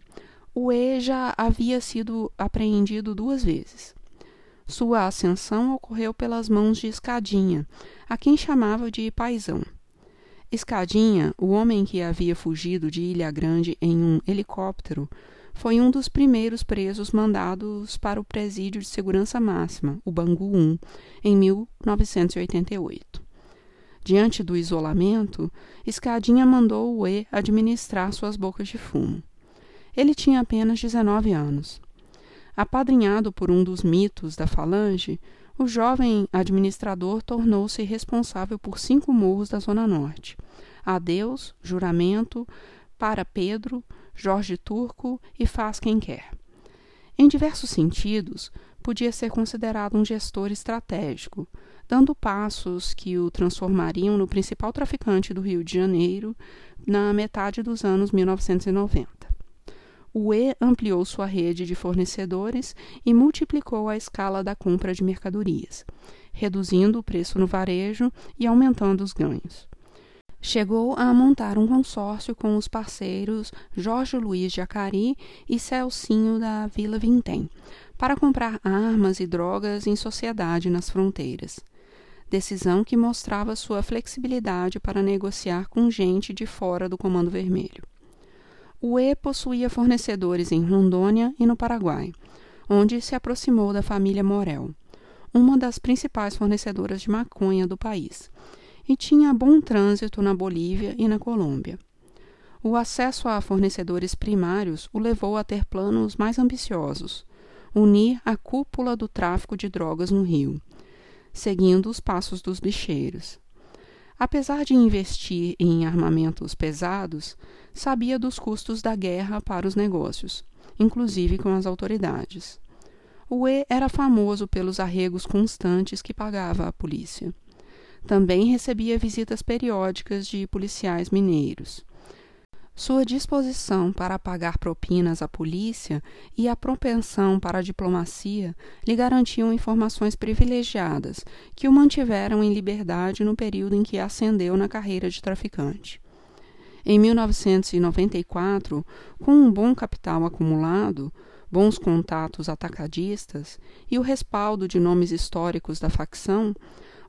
o E já havia sido apreendido duas vezes. Sua ascensão ocorreu pelas mãos de Escadinha, a quem chamava de paisão. Escadinha, o homem que havia fugido de Ilha Grande em um helicóptero, foi um dos primeiros presos mandados para o Presídio de Segurança Máxima, o Bangu 1, em 1988. Diante do isolamento, Escadinha mandou o E administrar suas bocas de fumo. Ele tinha apenas 19 anos. Apadrinhado por um dos mitos da Falange, o jovem administrador tornou-se responsável por cinco morros da Zona Norte: Adeus, Juramento, Para Pedro, Jorge Turco e Faz Quem Quer. Em diversos sentidos, podia ser considerado um gestor estratégico, dando passos que o transformariam no principal traficante do Rio de Janeiro na metade dos anos 1990 o E ampliou sua rede de fornecedores e multiplicou a escala da compra de mercadorias, reduzindo o preço no varejo e aumentando os ganhos. Chegou a montar um consórcio com os parceiros Jorge Luiz de Acari e Celcinho da Vila Vintém, para comprar armas e drogas em sociedade nas fronteiras. Decisão que mostrava sua flexibilidade para negociar com gente de fora do Comando Vermelho. O E possuía fornecedores em Rondônia e no Paraguai, onde se aproximou da família Morel, uma das principais fornecedoras de maconha do país, e tinha bom trânsito na Bolívia e na Colômbia. O acesso a fornecedores primários o levou a ter planos mais ambiciosos, unir a cúpula do tráfico de drogas no Rio, seguindo os passos dos bicheiros. Apesar de investir em armamentos pesados, sabia dos custos da guerra para os negócios, inclusive com as autoridades. O E era famoso pelos arregos constantes que pagava à polícia. Também recebia visitas periódicas de policiais mineiros. Sua disposição para pagar propinas à polícia e a propensão para a diplomacia lhe garantiam informações privilegiadas que o mantiveram em liberdade no período em que ascendeu na carreira de traficante. Em 1994, com um bom capital acumulado, bons contatos atacadistas e o respaldo de nomes históricos da facção,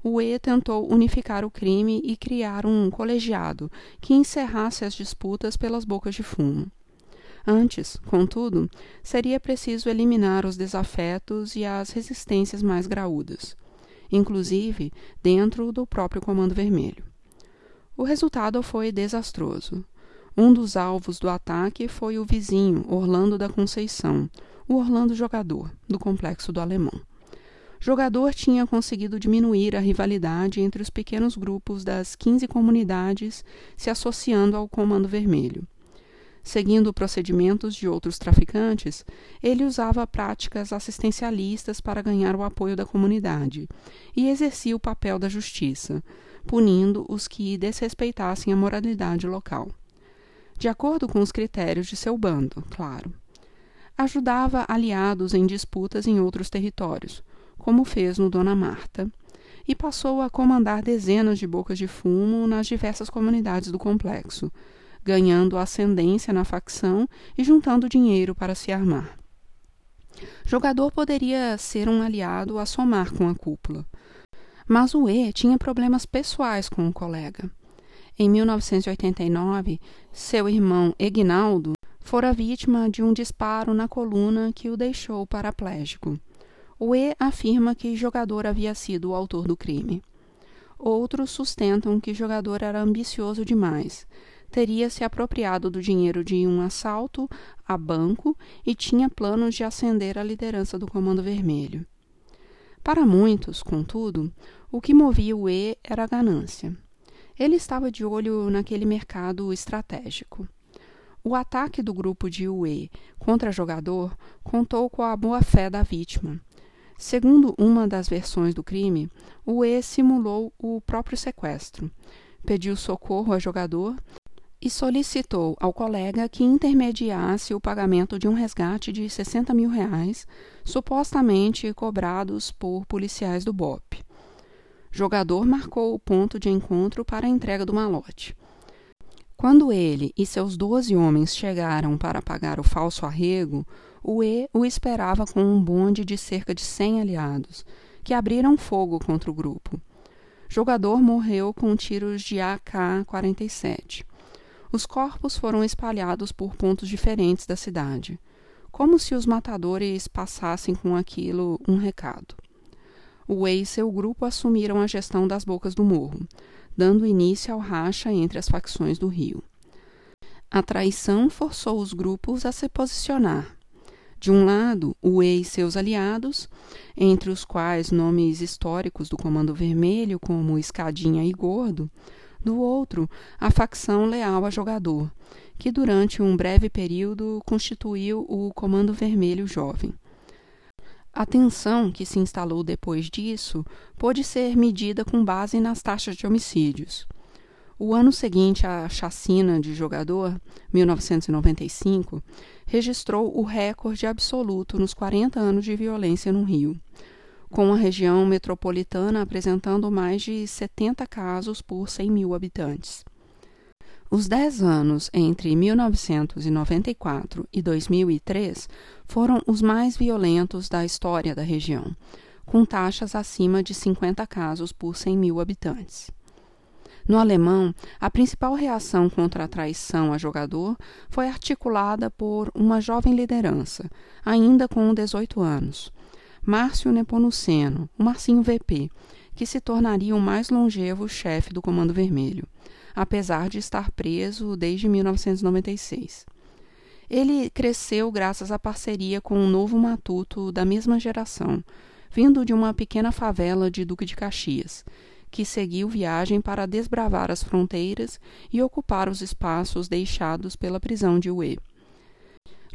o E tentou unificar o crime e criar um colegiado que encerrasse as disputas pelas bocas de fumo. Antes, contudo, seria preciso eliminar os desafetos e as resistências mais graúdas, inclusive dentro do próprio Comando Vermelho. O resultado foi desastroso. Um dos alvos do ataque foi o vizinho Orlando da Conceição, o Orlando jogador, do complexo do Alemão. Jogador tinha conseguido diminuir a rivalidade entre os pequenos grupos das 15 comunidades se associando ao Comando Vermelho. Seguindo procedimentos de outros traficantes, ele usava práticas assistencialistas para ganhar o apoio da comunidade e exercia o papel da justiça, punindo os que desrespeitassem a moralidade local. De acordo com os critérios de seu bando, claro. Ajudava aliados em disputas em outros territórios, como fez no Dona Marta, e passou a comandar dezenas de bocas de fumo nas diversas comunidades do complexo ganhando ascendência na facção e juntando dinheiro para se armar. Jogador poderia ser um aliado a somar com a cúpula. Mas o E tinha problemas pessoais com o colega. Em 1989, seu irmão Egnaldo fora vítima de um disparo na coluna que o deixou paraplégico. O E afirma que jogador havia sido o autor do crime. Outros sustentam que jogador era ambicioso demais, teria se apropriado do dinheiro de um assalto a banco e tinha planos de ascender à liderança do Comando Vermelho. Para muitos, contudo, o que movia o E era a ganância. Ele estava de olho naquele mercado estratégico. O ataque do grupo de UE contra jogador contou com a boa-fé da vítima. Segundo uma das versões do crime, o E simulou o próprio sequestro, pediu socorro a jogador e solicitou ao colega que intermediasse o pagamento de um resgate de 60 mil reais, supostamente cobrados por policiais do BOP. Jogador marcou o ponto de encontro para a entrega do malote. Quando ele e seus doze homens chegaram para pagar o falso arrego, o E o esperava com um bonde de cerca de cem aliados, que abriram fogo contra o grupo. Jogador morreu com tiros de AK-47. Os corpos foram espalhados por pontos diferentes da cidade, como se os matadores passassem com aquilo um recado. O Wei e seu grupo assumiram a gestão das bocas do morro, dando início ao racha entre as facções do Rio. A traição forçou os grupos a se posicionar. De um lado, o Wei e seus aliados, entre os quais nomes históricos do Comando Vermelho como Escadinha e Gordo, do outro, a facção leal a jogador, que durante um breve período constituiu o Comando Vermelho Jovem. A tensão que se instalou depois disso pôde ser medida com base nas taxas de homicídios. O ano seguinte à chacina de jogador, 1995, registrou o recorde absoluto nos 40 anos de violência no Rio com a região metropolitana apresentando mais de 70 casos por 100 mil habitantes. Os dez anos entre 1994 e 2003 foram os mais violentos da história da região, com taxas acima de 50 casos por 100 mil habitantes. No alemão, a principal reação contra a traição a jogador foi articulada por uma jovem liderança, ainda com 18 anos, Márcio Nepomuceno, o Marcinho VP, que se tornaria o mais longevo chefe do Comando Vermelho, apesar de estar preso desde 1996. Ele cresceu graças à parceria com um novo matuto da mesma geração, vindo de uma pequena favela de Duque de Caxias, que seguiu viagem para desbravar as fronteiras e ocupar os espaços deixados pela prisão de Uê.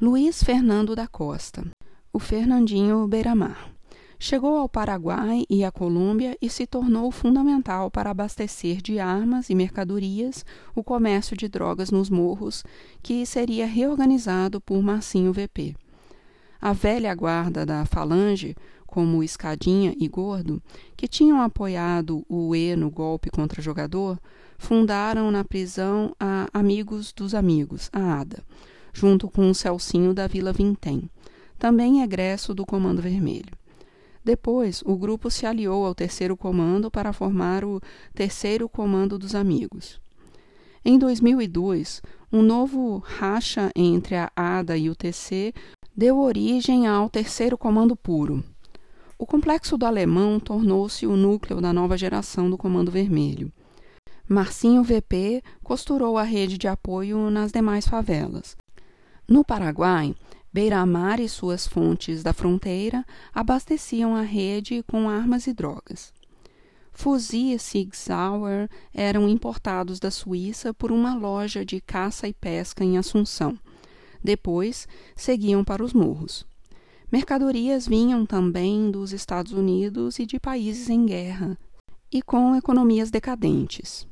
Luiz Fernando da Costa, o Fernandinho Beiramar. Chegou ao Paraguai e à Colômbia e se tornou fundamental para abastecer de armas e mercadorias o comércio de drogas nos morros, que seria reorganizado por Marcinho VP. A velha guarda da Falange, como Escadinha e Gordo, que tinham apoiado o E no golpe contra jogador, fundaram na prisão a Amigos dos Amigos, a ADA, junto com o Celcinho da Vila Vintém também egresso do Comando Vermelho. Depois, o grupo se aliou ao Terceiro Comando para formar o Terceiro Comando dos Amigos. Em 2002, um novo racha entre a ADA e o TC deu origem ao Terceiro Comando Puro. O complexo do Alemão tornou-se o núcleo da nova geração do Comando Vermelho. Marcinho VP costurou a rede de apoio nas demais favelas. No Paraguai, Beira-Mar e suas fontes da fronteira abasteciam a rede com armas e drogas. Fuzis Sig Sauer eram importados da Suíça por uma loja de caça e pesca em Assunção. Depois, seguiam para os morros. Mercadorias vinham também dos Estados Unidos e de países em guerra, e com economias decadentes.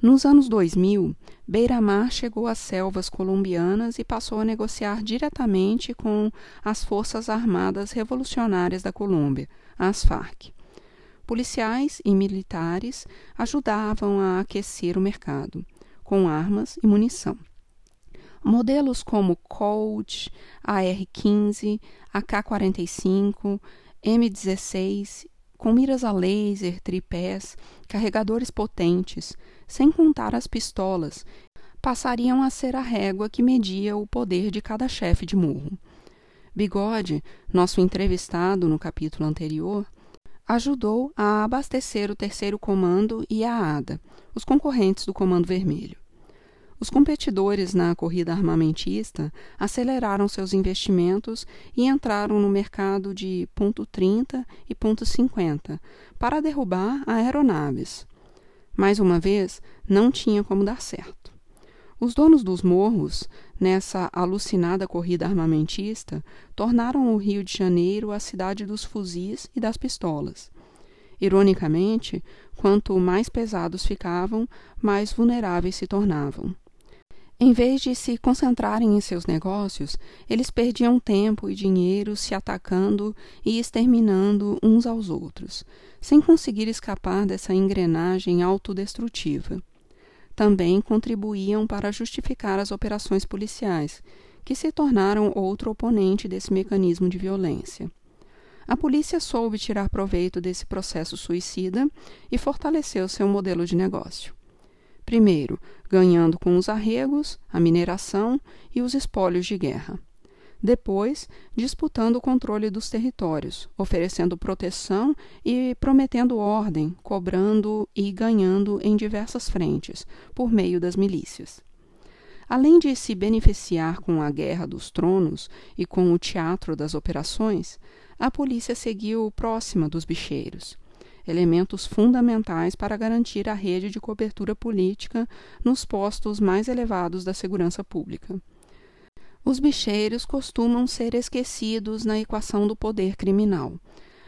Nos anos 2000, Beira-Mar chegou às selvas colombianas e passou a negociar diretamente com as Forças Armadas Revolucionárias da Colômbia, as FARC. Policiais e militares ajudavam a aquecer o mercado, com armas e munição. Modelos como Colt, AR-15, AK-45, M16 com miras a laser, tripés, carregadores potentes, sem contar as pistolas, passariam a ser a régua que media o poder de cada chefe de morro. Bigode, nosso entrevistado no capítulo anterior, ajudou a abastecer o terceiro comando e a ADA, os concorrentes do Comando Vermelho. Os competidores na corrida armamentista aceleraram seus investimentos e entraram no mercado de ponto .30 e ponto .50 para derrubar aeronaves. Mais uma vez, não tinha como dar certo. Os donos dos morros, nessa alucinada corrida armamentista, tornaram o Rio de Janeiro a cidade dos fuzis e das pistolas. Ironicamente, quanto mais pesados ficavam, mais vulneráveis se tornavam. Em vez de se concentrarem em seus negócios, eles perdiam tempo e dinheiro se atacando e exterminando uns aos outros, sem conseguir escapar dessa engrenagem autodestrutiva. Também contribuíam para justificar as operações policiais, que se tornaram outro oponente desse mecanismo de violência. A polícia soube tirar proveito desse processo suicida e fortaleceu seu modelo de negócio. Primeiro, ganhando com os arregos, a mineração e os espólios de guerra. Depois, disputando o controle dos territórios, oferecendo proteção e prometendo ordem, cobrando e ganhando em diversas frentes, por meio das milícias. Além de se beneficiar com a Guerra dos Tronos e com o teatro das operações, a polícia seguiu próxima dos bicheiros elementos fundamentais para garantir a rede de cobertura política nos postos mais elevados da segurança pública. Os bicheiros costumam ser esquecidos na equação do poder criminal,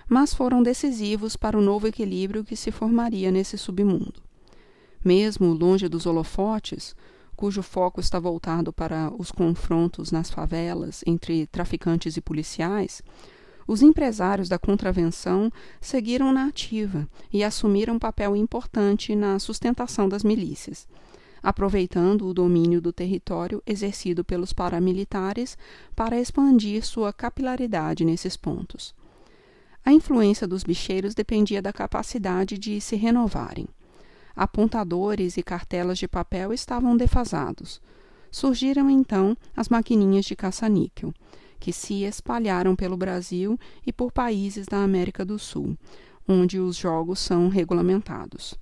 mas foram decisivos para o novo equilíbrio que se formaria nesse submundo. Mesmo longe dos holofotes, cujo foco está voltado para os confrontos nas favelas entre traficantes e policiais, os empresários da contravenção seguiram na ativa e assumiram um papel importante na sustentação das milícias, aproveitando o domínio do território exercido pelos paramilitares para expandir sua capilaridade nesses pontos. A influência dos bicheiros dependia da capacidade de se renovarem. Apontadores e cartelas de papel estavam defasados. Surgiram então as maquininhas de caça-níquel que se espalharam pelo Brasil e por países da América do Sul, onde os jogos são regulamentados.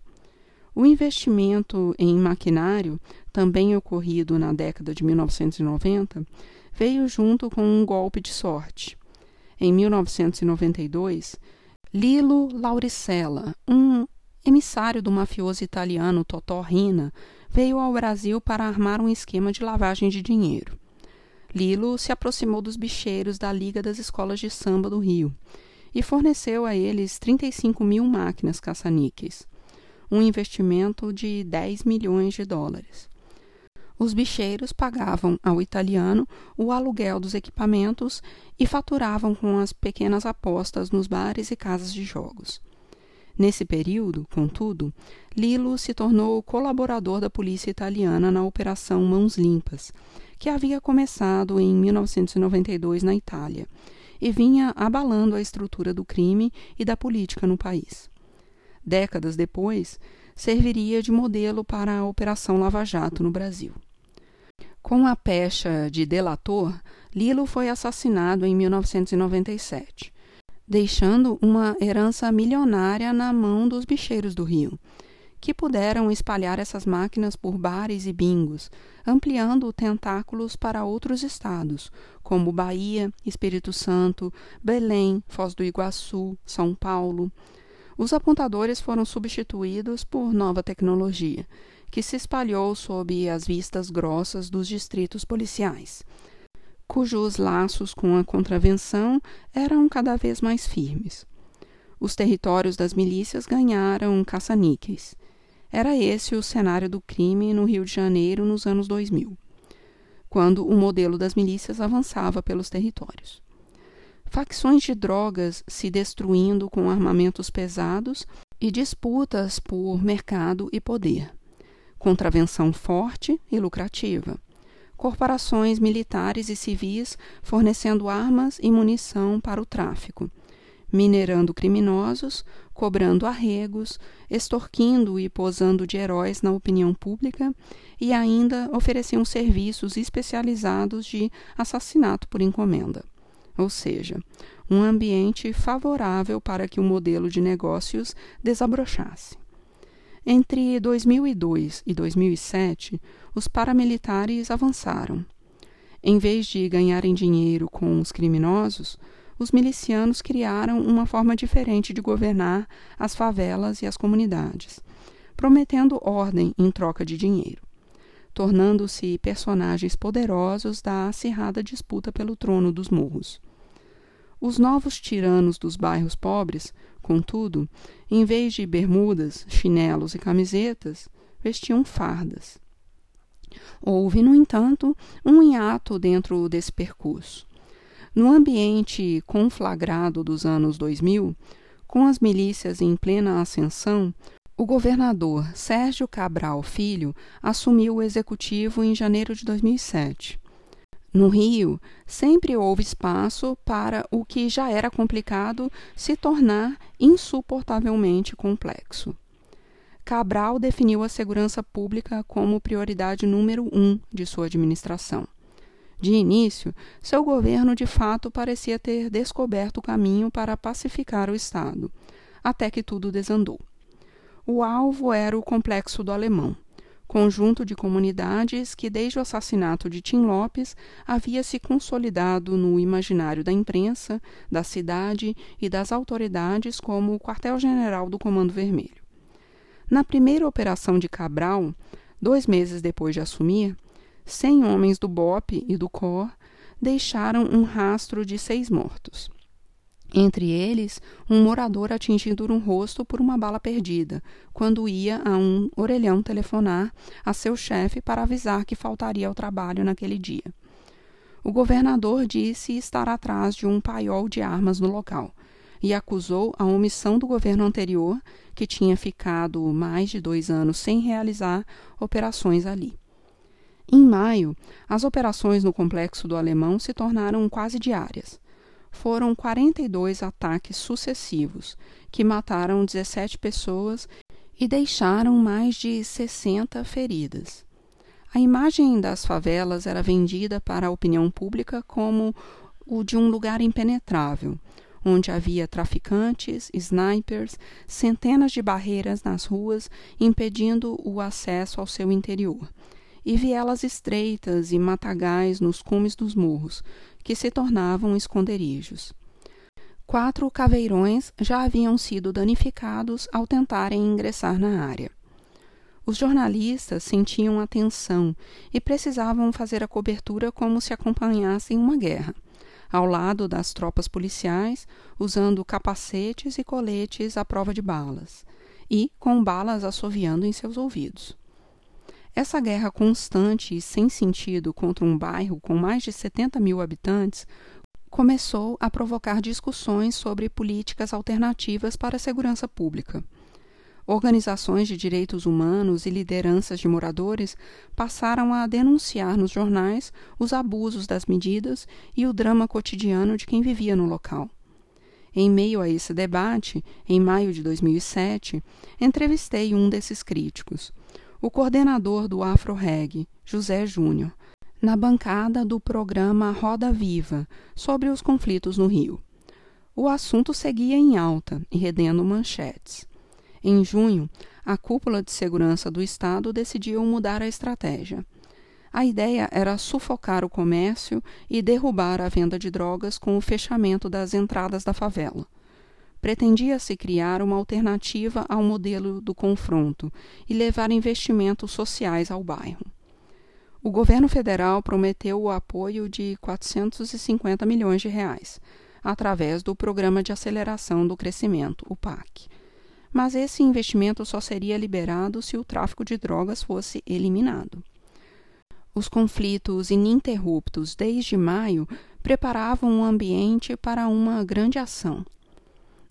O investimento em maquinário, também ocorrido na década de 1990, veio junto com um golpe de sorte. Em 1992, Lilo Lauricella, um emissário do mafioso italiano Totò Rina, veio ao Brasil para armar um esquema de lavagem de dinheiro. Lilo se aproximou dos bicheiros da Liga das Escolas de Samba do Rio e forneceu a eles 35 mil máquinas caça-níqueis, um investimento de 10 milhões de dólares. Os bicheiros pagavam ao italiano o aluguel dos equipamentos e faturavam com as pequenas apostas nos bares e casas de jogos. Nesse período, contudo, Lilo se tornou colaborador da polícia italiana na Operação Mãos Limpas, que havia começado em 1992 na Itália e vinha abalando a estrutura do crime e da política no país. Décadas depois, serviria de modelo para a Operação Lava Jato no Brasil. Com a pecha de delator, Lilo foi assassinado em 1997, deixando uma herança milionária na mão dos bicheiros do Rio, que puderam espalhar essas máquinas por bares e bingos, ampliando tentáculos para outros estados, como Bahia, Espírito Santo, Belém, Foz do Iguaçu, São Paulo. Os apontadores foram substituídos por nova tecnologia, que se espalhou sob as vistas grossas dos distritos policiais, cujos laços com a contravenção eram cada vez mais firmes. Os territórios das milícias ganharam caça-níqueis. Era esse o cenário do crime no Rio de Janeiro nos anos 2000, quando o modelo das milícias avançava pelos territórios. Facções de drogas se destruindo com armamentos pesados e disputas por mercado e poder. Contravenção forte e lucrativa. Corporações militares e civis fornecendo armas e munição para o tráfico minerando criminosos, cobrando arregos, extorquindo e posando de heróis na opinião pública e ainda ofereciam serviços especializados de assassinato por encomenda. Ou seja, um ambiente favorável para que o modelo de negócios desabrochasse. Entre 2002 e 2007, os paramilitares avançaram. Em vez de ganharem dinheiro com os criminosos, os milicianos criaram uma forma diferente de governar as favelas e as comunidades, prometendo ordem em troca de dinheiro, tornando-se personagens poderosos da acirrada disputa pelo trono dos morros. Os novos tiranos dos bairros pobres, contudo, em vez de bermudas, chinelos e camisetas, vestiam fardas. Houve, no entanto, um hiato dentro desse percurso. No ambiente conflagrado dos anos 2000, com as milícias em plena ascensão, o governador Sérgio Cabral Filho assumiu o executivo em janeiro de 2007. No Rio, sempre houve espaço para o que já era complicado se tornar insuportavelmente complexo. Cabral definiu a segurança pública como prioridade número um de sua administração. De início, seu governo de fato parecia ter descoberto o caminho para pacificar o Estado, até que tudo desandou. O alvo era o Complexo do Alemão, conjunto de comunidades que, desde o assassinato de Tim Lopes, havia se consolidado no imaginário da imprensa, da cidade e das autoridades como o quartel-general do Comando Vermelho. Na primeira operação de Cabral, dois meses depois de assumir, cem homens do BOP e do COR deixaram um rastro de seis mortos. Entre eles, um morador atingido no rosto por uma bala perdida, quando ia a um orelhão telefonar a seu chefe para avisar que faltaria ao trabalho naquele dia. O governador disse estar atrás de um paiol de armas no local e acusou a omissão do governo anterior, que tinha ficado mais de dois anos sem realizar operações ali. Em maio, as operações no complexo do Alemão se tornaram quase diárias. Foram 42 ataques sucessivos, que mataram 17 pessoas e deixaram mais de 60 feridas. A imagem das favelas era vendida para a opinião pública como o de um lugar impenetrável, onde havia traficantes, snipers, centenas de barreiras nas ruas impedindo o acesso ao seu interior e vielas estreitas e matagais nos cumes dos morros, que se tornavam esconderijos. Quatro caveirões já haviam sido danificados ao tentarem ingressar na área. Os jornalistas sentiam a tensão e precisavam fazer a cobertura como se acompanhassem uma guerra, ao lado das tropas policiais, usando capacetes e coletes à prova de balas, e com balas assoviando em seus ouvidos. Essa guerra constante e sem sentido contra um bairro com mais de 70 mil habitantes começou a provocar discussões sobre políticas alternativas para a segurança pública. Organizações de direitos humanos e lideranças de moradores passaram a denunciar nos jornais os abusos das medidas e o drama cotidiano de quem vivia no local. Em meio a esse debate, em maio de 2007, entrevistei um desses críticos o coordenador do Afro-Reg, José Júnior, na bancada do programa Roda Viva sobre os conflitos no Rio. O assunto seguia em alta e redendo manchetes. Em junho, a cúpula de segurança do Estado decidiu mudar a estratégia. A ideia era sufocar o comércio e derrubar a venda de drogas com o fechamento das entradas da favela. Pretendia-se criar uma alternativa ao modelo do confronto e levar investimentos sociais ao bairro. O governo federal prometeu o apoio de 450 milhões de reais, através do Programa de Aceleração do Crescimento, o PAC mas esse investimento só seria liberado se o tráfico de drogas fosse eliminado. Os conflitos ininterruptos desde maio preparavam o um ambiente para uma grande ação.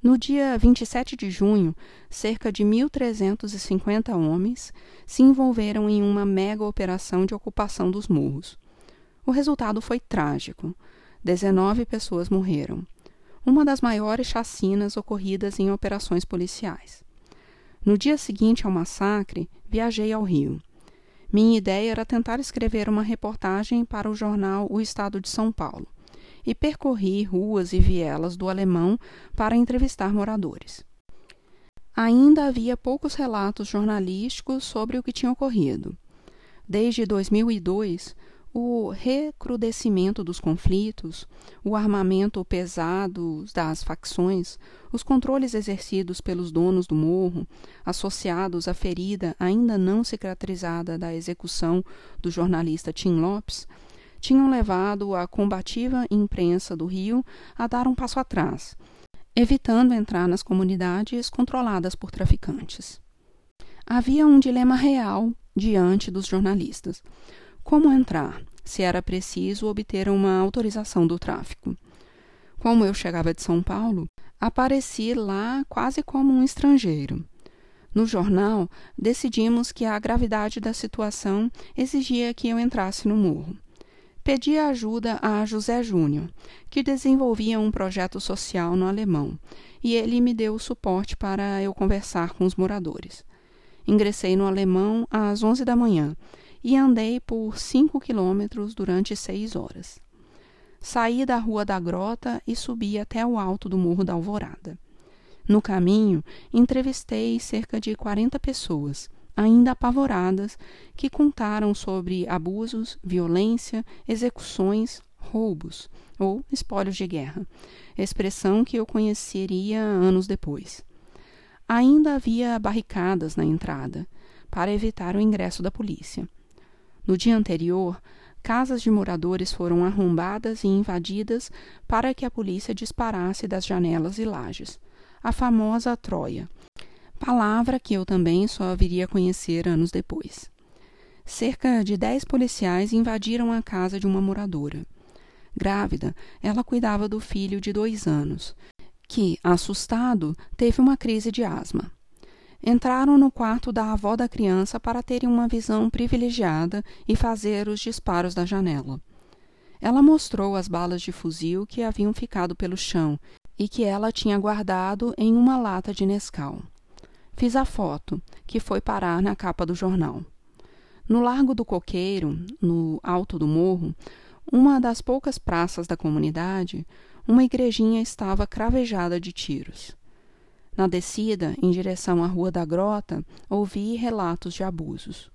No dia 27 de junho, cerca de 1.350 homens se envolveram em uma mega operação de ocupação dos morros. O resultado foi trágico. 19 pessoas morreram uma das maiores chacinas ocorridas em operações policiais. No dia seguinte ao massacre, viajei ao Rio. Minha ideia era tentar escrever uma reportagem para o jornal O Estado de São Paulo e percorri ruas e vielas do Alemão para entrevistar moradores. Ainda havia poucos relatos jornalísticos sobre o que tinha ocorrido. Desde 2002, o recrudescimento dos conflitos, o armamento pesado das facções, os controles exercidos pelos donos do morro, associados à ferida ainda não cicatrizada da execução do jornalista Tim Lopes, tinham levado a combativa imprensa do Rio a dar um passo atrás, evitando entrar nas comunidades controladas por traficantes. Havia um dilema real diante dos jornalistas como entrar, se era preciso obter uma autorização do tráfico. Como eu chegava de São Paulo, apareci lá quase como um estrangeiro. No jornal, decidimos que a gravidade da situação exigia que eu entrasse no morro. Pedi ajuda a José Júnior, que desenvolvia um projeto social no alemão, e ele me deu o suporte para eu conversar com os moradores. Ingressei no alemão às onze da manhã e andei por cinco quilômetros durante seis horas. Saí da Rua da Grota e subi até o alto do Morro da Alvorada. No caminho, entrevistei cerca de quarenta pessoas, ainda apavoradas, que contaram sobre abusos, violência, execuções, roubos ou espólios de guerra, expressão que eu conheceria anos depois. Ainda havia barricadas na entrada, para evitar o ingresso da polícia. No dia anterior, casas de moradores foram arrombadas e invadidas para que a polícia disparasse das janelas e lajes. A famosa Troia, palavra que eu também só viria a conhecer anos depois. Cerca de dez policiais invadiram a casa de uma moradora. Grávida, ela cuidava do filho de dois anos, que, assustado, teve uma crise de asma entraram no quarto da avó da criança para terem uma visão privilegiada e fazer os disparos da janela. Ela mostrou as balas de fuzil que haviam ficado pelo chão e que ela tinha guardado em uma lata de Nescau. Fiz a foto, que foi parar na capa do jornal. No Largo do Coqueiro, no alto do morro, uma das poucas praças da comunidade, uma igrejinha estava cravejada de tiros. Na descida, em direção à Rua da Grota, ouvi relatos de abusos.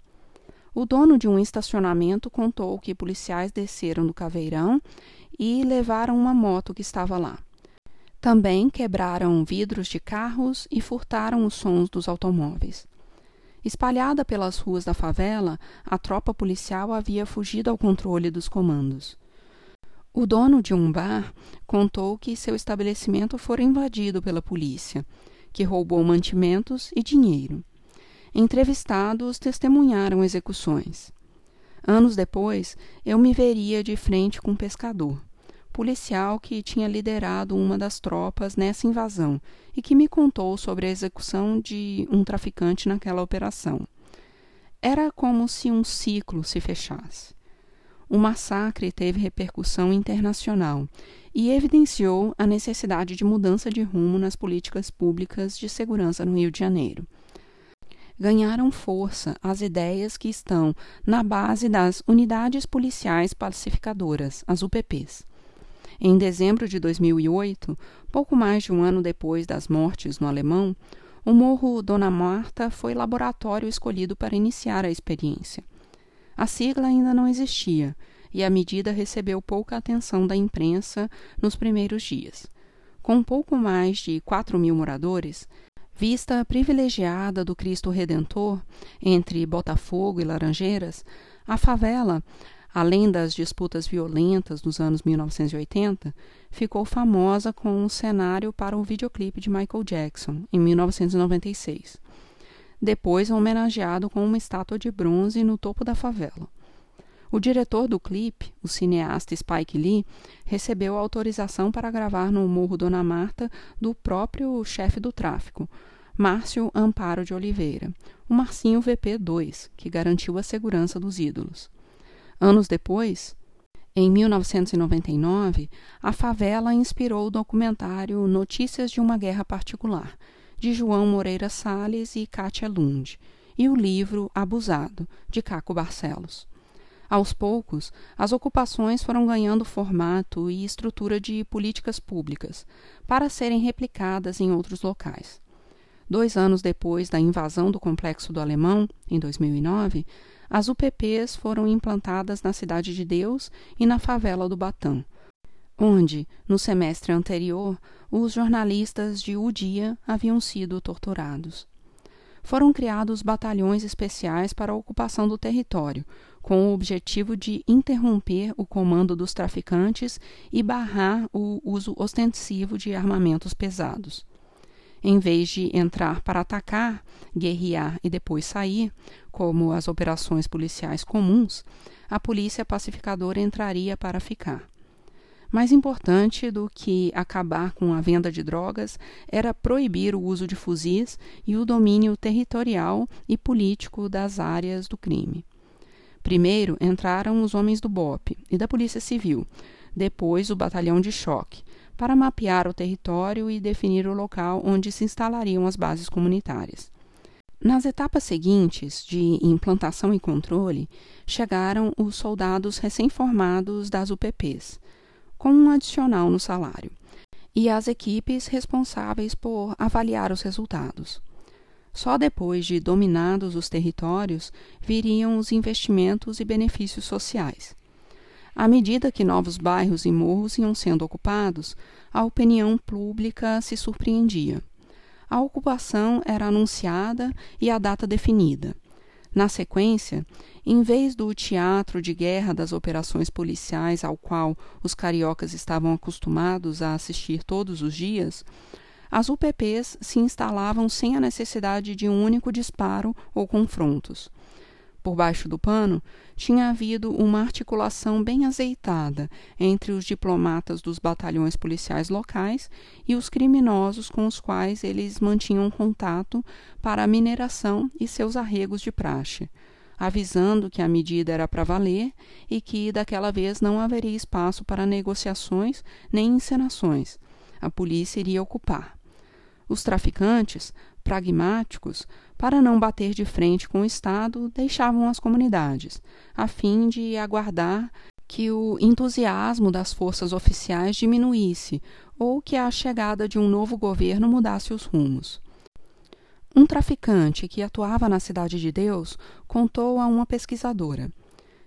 O dono de um estacionamento contou que policiais desceram do caveirão e levaram uma moto que estava lá. Também quebraram vidros de carros e furtaram os sons dos automóveis. Espalhada pelas ruas da favela, a tropa policial havia fugido ao controle dos comandos. O dono de um bar contou que seu estabelecimento fora invadido pela polícia que roubou mantimentos e dinheiro. Entrevistados testemunharam execuções. Anos depois, eu me veria de frente com um pescador, policial que tinha liderado uma das tropas nessa invasão e que me contou sobre a execução de um traficante naquela operação. Era como se um ciclo se fechasse. O massacre teve repercussão internacional e evidenciou a necessidade de mudança de rumo nas políticas públicas de segurança no Rio de Janeiro. Ganharam força as ideias que estão na base das Unidades Policiais Pacificadoras, as UPPs. Em dezembro de 2008, pouco mais de um ano depois das mortes no Alemão, o Morro Dona Marta foi laboratório escolhido para iniciar a experiência. A sigla ainda não existia e a medida recebeu pouca atenção da imprensa nos primeiros dias. Com pouco mais de 4 mil moradores, vista privilegiada do Cristo Redentor entre Botafogo e Laranjeiras, a favela, além das disputas violentas dos anos 1980, ficou famosa com um cenário para o videoclipe de Michael Jackson, em 1996. Depois homenageado com uma estátua de bronze no topo da favela. O diretor do clipe, o cineasta Spike Lee, recebeu autorização para gravar no Morro Dona Marta do próprio chefe do tráfico, Márcio Amparo de Oliveira, o Marcinho VP2, que garantiu a segurança dos ídolos. Anos depois, em 1999, a favela inspirou o documentário Notícias de uma Guerra Particular, de João Moreira Salles e Kátia Lund, e o livro Abusado, de Caco Barcelos. Aos poucos, as ocupações foram ganhando formato e estrutura de políticas públicas, para serem replicadas em outros locais. Dois anos depois da invasão do Complexo do Alemão, em 2009, as UPPs foram implantadas na Cidade de Deus e na favela do Batã, onde, no semestre anterior, os jornalistas de O Dia haviam sido torturados foram criados batalhões especiais para a ocupação do território, com o objetivo de interromper o comando dos traficantes e barrar o uso ostensivo de armamentos pesados. Em vez de entrar para atacar, guerrear e depois sair, como as operações policiais comuns, a polícia pacificadora entraria para ficar. Mais importante do que acabar com a venda de drogas era proibir o uso de fuzis e o domínio territorial e político das áreas do crime. Primeiro entraram os homens do BOP e da Polícia Civil, depois o batalhão de choque, para mapear o território e definir o local onde se instalariam as bases comunitárias. Nas etapas seguintes, de implantação e controle, chegaram os soldados recém-formados das UPPs com um adicional no salário, e as equipes responsáveis por avaliar os resultados. Só depois de dominados os territórios viriam os investimentos e benefícios sociais. À medida que novos bairros e morros iam sendo ocupados, a opinião pública se surpreendia. A ocupação era anunciada e a data definida. Na sequência, em vez do teatro de guerra das operações policiais ao qual os cariocas estavam acostumados a assistir todos os dias, as UPPs se instalavam sem a necessidade de um único disparo ou confrontos por baixo do pano, tinha havido uma articulação bem azeitada entre os diplomatas dos batalhões policiais locais e os criminosos com os quais eles mantinham contato para a mineração e seus arregos de praxe, avisando que a medida era para valer e que daquela vez não haveria espaço para negociações nem encenações. A polícia iria ocupar. Os traficantes, pragmáticos, para não bater de frente com o Estado, deixavam as comunidades, a fim de aguardar que o entusiasmo das forças oficiais diminuísse ou que a chegada de um novo governo mudasse os rumos. Um traficante que atuava na Cidade de Deus contou a uma pesquisadora: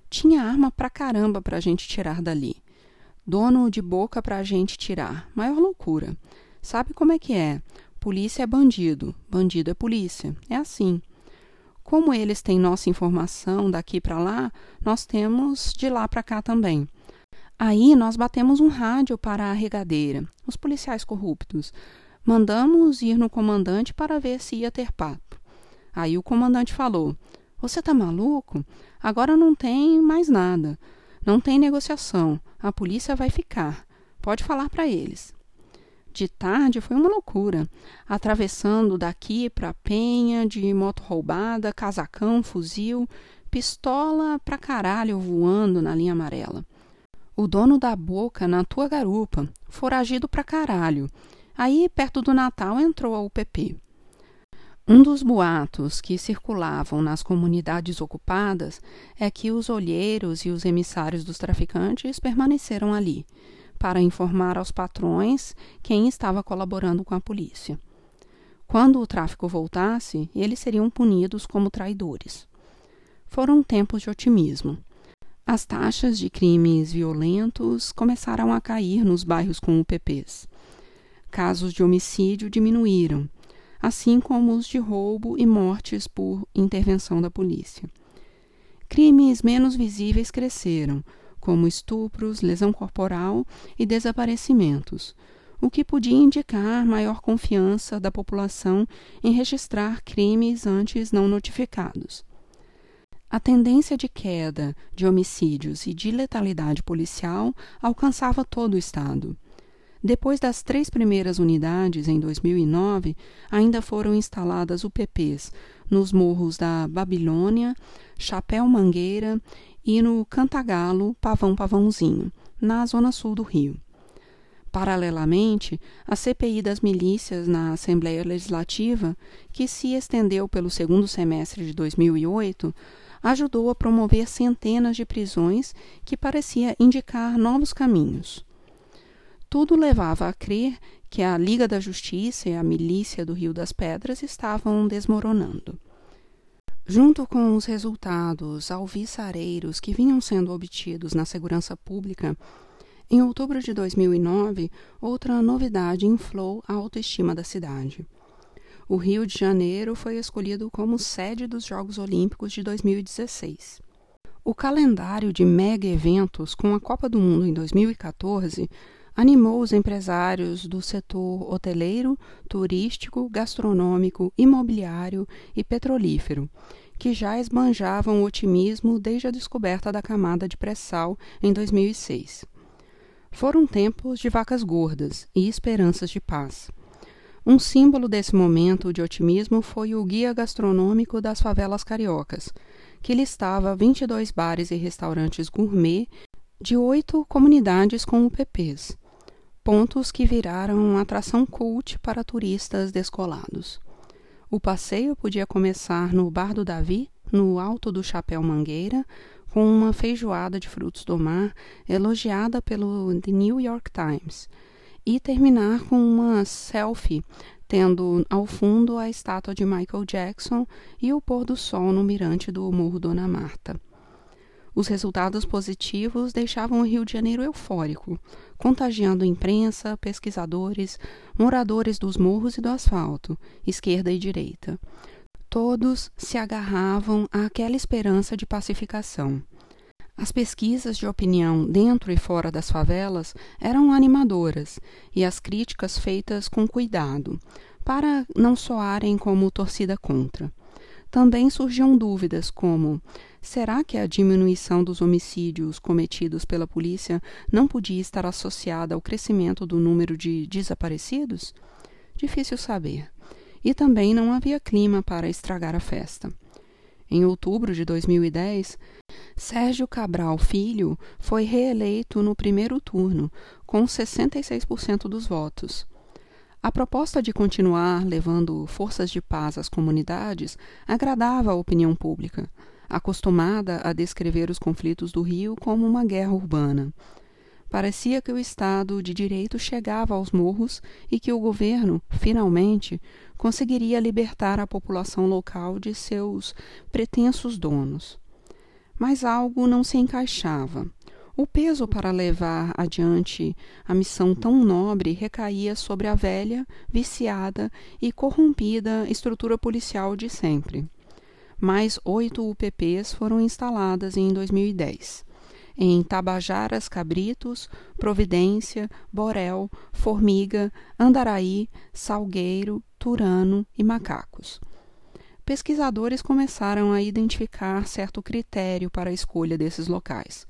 Tinha arma pra caramba pra gente tirar dali. Dono de boca pra gente tirar. Maior loucura. Sabe como é que é? Polícia é bandido, bandido é polícia. É assim. Como eles têm nossa informação daqui para lá, nós temos de lá para cá também. Aí nós batemos um rádio para a regadeira, os policiais corruptos. Mandamos ir no comandante para ver se ia ter papo. Aí o comandante falou: Você tá maluco? Agora não tem mais nada. Não tem negociação. A polícia vai ficar. Pode falar para eles de tarde foi uma loucura, atravessando daqui para Penha, de moto roubada, casacão, fuzil, pistola pra caralho voando na linha amarela. O dono da boca na tua garupa, foragido pra caralho. Aí, perto do Natal, entrou a UPP. Um dos boatos que circulavam nas comunidades ocupadas é que os olheiros e os emissários dos traficantes permaneceram ali para informar aos patrões quem estava colaborando com a polícia. Quando o tráfico voltasse, eles seriam punidos como traidores. Foram tempos de otimismo. As taxas de crimes violentos começaram a cair nos bairros com UPPs. Casos de homicídio diminuíram, assim como os de roubo e mortes por intervenção da polícia. Crimes menos visíveis cresceram, como estupros, lesão corporal e desaparecimentos, o que podia indicar maior confiança da população em registrar crimes antes não notificados. A tendência de queda de homicídios e de letalidade policial alcançava todo o Estado. Depois das três primeiras unidades, em 2009, ainda foram instaladas UPPs nos morros da Babilônia, Chapéu Mangueira e no Cantagalo, Pavão Pavãozinho, na zona sul do Rio. Paralelamente, a CPI das milícias na Assembleia Legislativa, que se estendeu pelo segundo semestre de 2008, ajudou a promover centenas de prisões que parecia indicar novos caminhos tudo levava a crer que a Liga da Justiça e a milícia do Rio das Pedras estavam desmoronando. Junto com os resultados alvissareiros que vinham sendo obtidos na segurança pública, em outubro de 2009, outra novidade inflou a autoestima da cidade. O Rio de Janeiro foi escolhido como sede dos Jogos Olímpicos de 2016. O calendário de mega eventos com a Copa do Mundo em 2014 animou os empresários do setor hoteleiro, turístico, gastronômico, imobiliário e petrolífero, que já esbanjavam otimismo desde a descoberta da camada de pré-sal em 2006. Foram tempos de vacas gordas e esperanças de paz. Um símbolo desse momento de otimismo foi o Guia Gastronômico das Favelas Cariocas, que listava 22 bares e restaurantes gourmet de oito comunidades com UPPs, pontos que viraram atração cult para turistas descolados. O passeio podia começar no Bar do Davi, no alto do Chapéu Mangueira, com uma feijoada de frutos do mar elogiada pelo The New York Times, e terminar com uma selfie tendo ao fundo a estátua de Michael Jackson e o pôr do sol no mirante do Morro Dona Marta. Os resultados positivos deixavam o Rio de Janeiro eufórico, contagiando imprensa, pesquisadores, moradores dos morros e do asfalto, esquerda e direita. Todos se agarravam àquela esperança de pacificação. As pesquisas de opinião dentro e fora das favelas eram animadoras e as críticas feitas com cuidado, para não soarem como torcida contra. Também surgiam dúvidas como: será que a diminuição dos homicídios cometidos pela polícia não podia estar associada ao crescimento do número de desaparecidos? Difícil saber. E também não havia clima para estragar a festa. Em outubro de 2010, Sérgio Cabral Filho foi reeleito no primeiro turno, com 66% dos votos. A proposta de continuar levando forças de paz às comunidades agradava a opinião pública, acostumada a descrever os conflitos do Rio como uma guerra urbana. Parecia que o Estado de Direito chegava aos morros e que o governo, finalmente, conseguiria libertar a população local de seus pretensos donos. Mas algo não se encaixava. O peso para levar adiante a missão tão nobre recaía sobre a velha, viciada e corrompida estrutura policial de sempre. Mais oito UPPs foram instaladas em 2010 em Tabajaras Cabritos, Providência, Borel, Formiga, Andaraí, Salgueiro, Turano e Macacos. Pesquisadores começaram a identificar certo critério para a escolha desses locais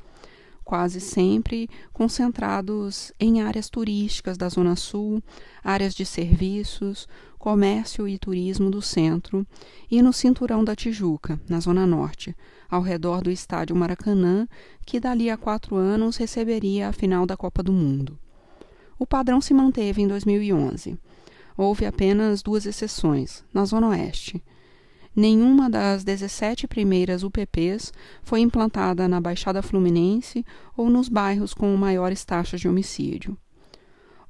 quase sempre concentrados em áreas turísticas da Zona Sul, áreas de serviços, comércio e turismo do centro e no cinturão da Tijuca, na Zona Norte, ao redor do estádio Maracanã, que dali a quatro anos receberia a final da Copa do Mundo. O padrão se manteve em 2011. Houve apenas duas exceções, na Zona Oeste nenhuma das 17 primeiras UPPs foi implantada na Baixada Fluminense ou nos bairros com maiores taxas de homicídio.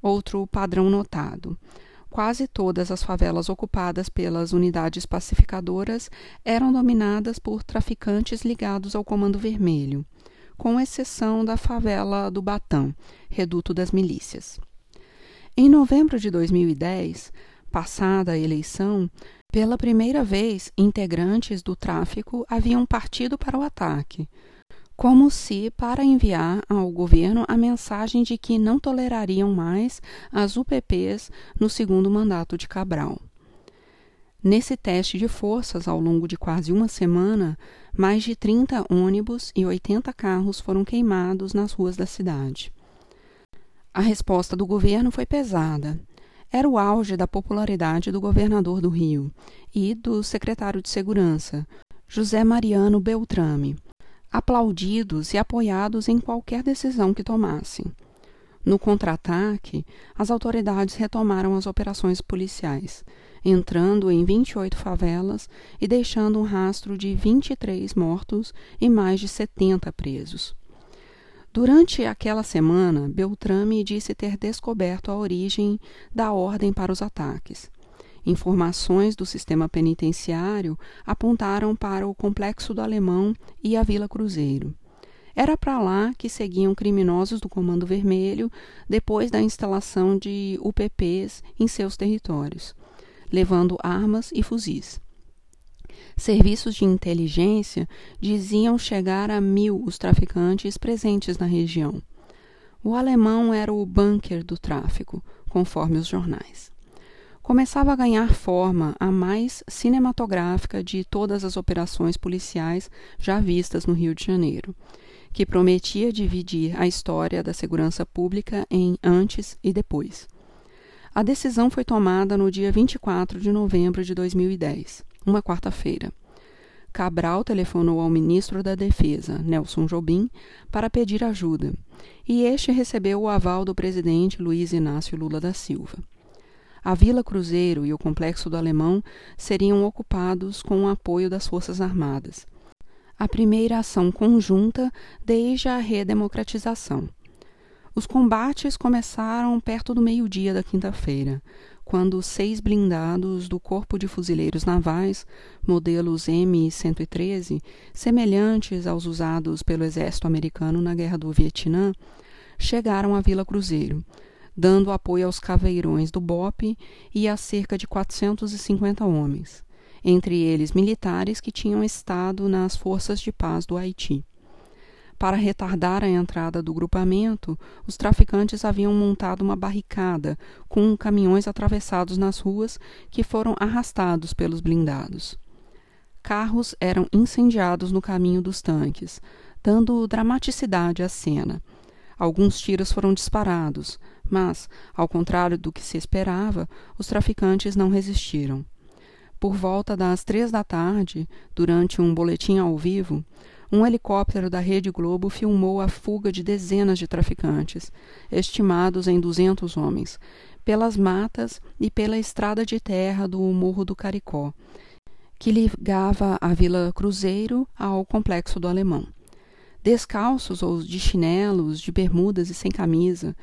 Outro padrão notado: quase todas as favelas ocupadas pelas unidades pacificadoras eram dominadas por traficantes ligados ao Comando Vermelho, com exceção da favela do Batã, reduto das milícias. Em novembro de 2010, passada a eleição, pela primeira vez, integrantes do tráfico haviam partido para o ataque, como se para enviar ao governo a mensagem de que não tolerariam mais as UPPs no segundo mandato de Cabral. Nesse teste de forças, ao longo de quase uma semana, mais de 30 ônibus e 80 carros foram queimados nas ruas da cidade. A resposta do governo foi pesada. Era o auge da popularidade do governador do Rio e do secretário de Segurança, José Mariano Beltrame, aplaudidos e apoiados em qualquer decisão que tomassem. No contra-ataque, as autoridades retomaram as operações policiais, entrando em 28 favelas e deixando um rastro de 23 mortos e mais de 70 presos. Durante aquela semana, Beltrame disse ter descoberto a origem da ordem para os ataques. Informações do sistema penitenciário apontaram para o Complexo do Alemão e a Vila Cruzeiro. Era para lá que seguiam criminosos do Comando Vermelho depois da instalação de UPPs em seus territórios, levando armas e fuzis. Serviços de inteligência diziam chegar a mil os traficantes presentes na região. O alemão era o bunker do tráfico, conforme os jornais começava a ganhar forma a mais cinematográfica de todas as operações policiais já vistas no Rio de Janeiro, que prometia dividir a história da segurança pública em antes e depois. A decisão foi tomada no dia 24 de novembro de 2010, uma quarta-feira. Cabral telefonou ao ministro da Defesa, Nelson Jobim, para pedir ajuda, e este recebeu o aval do presidente Luiz Inácio Lula da Silva. A Vila Cruzeiro e o Complexo do Alemão seriam ocupados com o apoio das Forças Armadas. A primeira ação conjunta desde a redemocratização. Os combates começaram perto do meio-dia da quinta-feira, quando seis blindados do Corpo de Fuzileiros Navais, modelos M-113, semelhantes aos usados pelo exército americano na Guerra do Vietnã, chegaram à Vila Cruzeiro, dando apoio aos caveirões do BOP e a cerca de 450 homens, entre eles militares que tinham estado nas forças de paz do Haiti. Para retardar a entrada do grupamento, os traficantes haviam montado uma barricada com caminhões atravessados nas ruas que foram arrastados pelos blindados. Carros eram incendiados no caminho dos tanques, dando dramaticidade à cena. Alguns tiros foram disparados, mas, ao contrário do que se esperava, os traficantes não resistiram. Por volta das três da tarde, durante um boletim ao vivo, um helicóptero da Rede Globo filmou a fuga de dezenas de traficantes, estimados em duzentos homens, pelas matas e pela estrada de terra do Morro do Caricó, que ligava a Vila Cruzeiro ao Complexo do Alemão. Descalços ou de chinelos, de bermudas e sem camisa,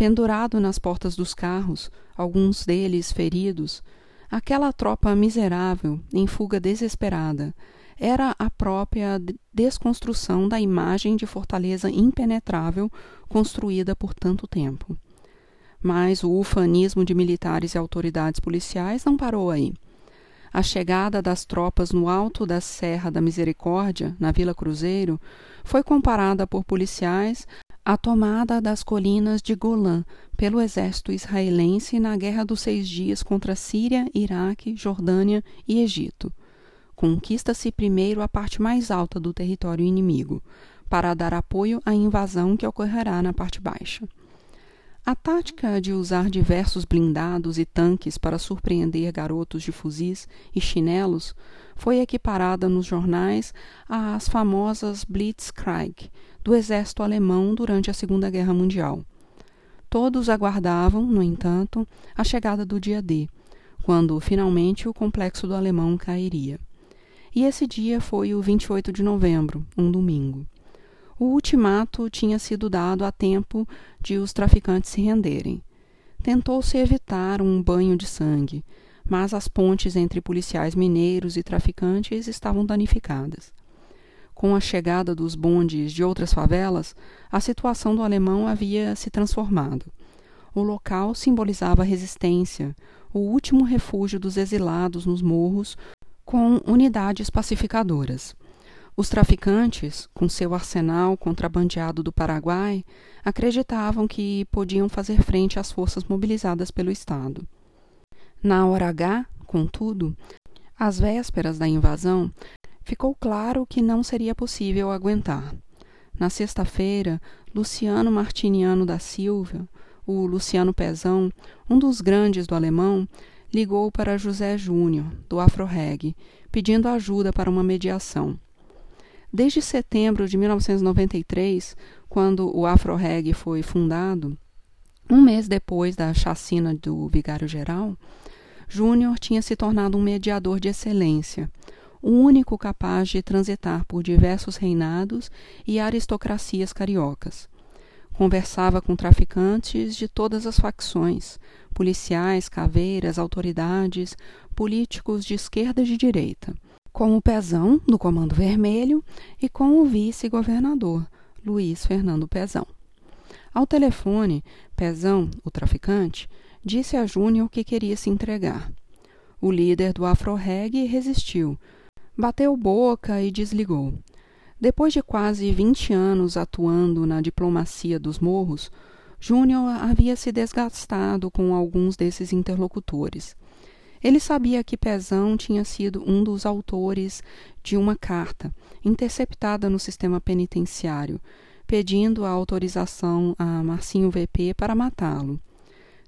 pendurado nas portas dos carros, alguns deles feridos, aquela tropa miserável, em fuga desesperada, era a própria desconstrução da imagem de fortaleza impenetrável construída por tanto tempo. Mas o ufanismo de militares e autoridades policiais não parou aí. A chegada das tropas no alto da Serra da Misericórdia, na Vila Cruzeiro, foi comparada por policiais a tomada das colinas de Golã pelo exército israelense na Guerra dos Seis Dias contra Síria, Iraque, Jordânia e Egito. Conquista-se primeiro a parte mais alta do território inimigo, para dar apoio à invasão que ocorrerá na parte baixa. A tática de usar diversos blindados e tanques para surpreender garotos de fuzis e chinelos foi equiparada nos jornais às famosas Blitzkrieg do exército alemão durante a Segunda Guerra Mundial. Todos aguardavam, no entanto, a chegada do dia D, quando finalmente o complexo do alemão cairia. E esse dia foi o 28 de novembro, um domingo. O ultimato tinha sido dado a tempo de os traficantes se renderem. tentou-se evitar um banho de sangue, mas as pontes entre policiais mineiros e traficantes estavam danificadas. Com a chegada dos bondes de outras favelas, a situação do alemão havia se transformado. O local simbolizava resistência, o último refúgio dos exilados nos morros, com unidades pacificadoras. Os traficantes, com seu arsenal contrabandeado do Paraguai, acreditavam que podiam fazer frente às forças mobilizadas pelo Estado. Na hora H, contudo, às vésperas da invasão, ficou claro que não seria possível aguentar. Na sexta-feira, Luciano Martiniano da Silva, o Luciano Pezão, um dos grandes do alemão, ligou para José Júnior, do Afroreg, pedindo ajuda para uma mediação. Desde setembro de 1993, quando o Afroreg foi fundado, um mês depois da chacina do vigário-geral, Júnior tinha se tornado um mediador de excelência, o único capaz de transitar por diversos reinados e aristocracias cariocas. Conversava com traficantes de todas as facções, policiais, caveiras, autoridades, políticos de esquerda e de direita, com o Pezão, do Comando Vermelho, e com o vice-governador, Luiz Fernando Pezão. Ao telefone, Pezão, o traficante, disse a Júnior que queria se entregar. O líder do Afro-Reg resistiu, bateu boca e desligou. Depois de quase vinte anos atuando na diplomacia dos morros, Júnior havia se desgastado com alguns desses interlocutores. Ele sabia que Pezão tinha sido um dos autores de uma carta, interceptada no sistema penitenciário, pedindo a autorização a Marcinho VP para matá-lo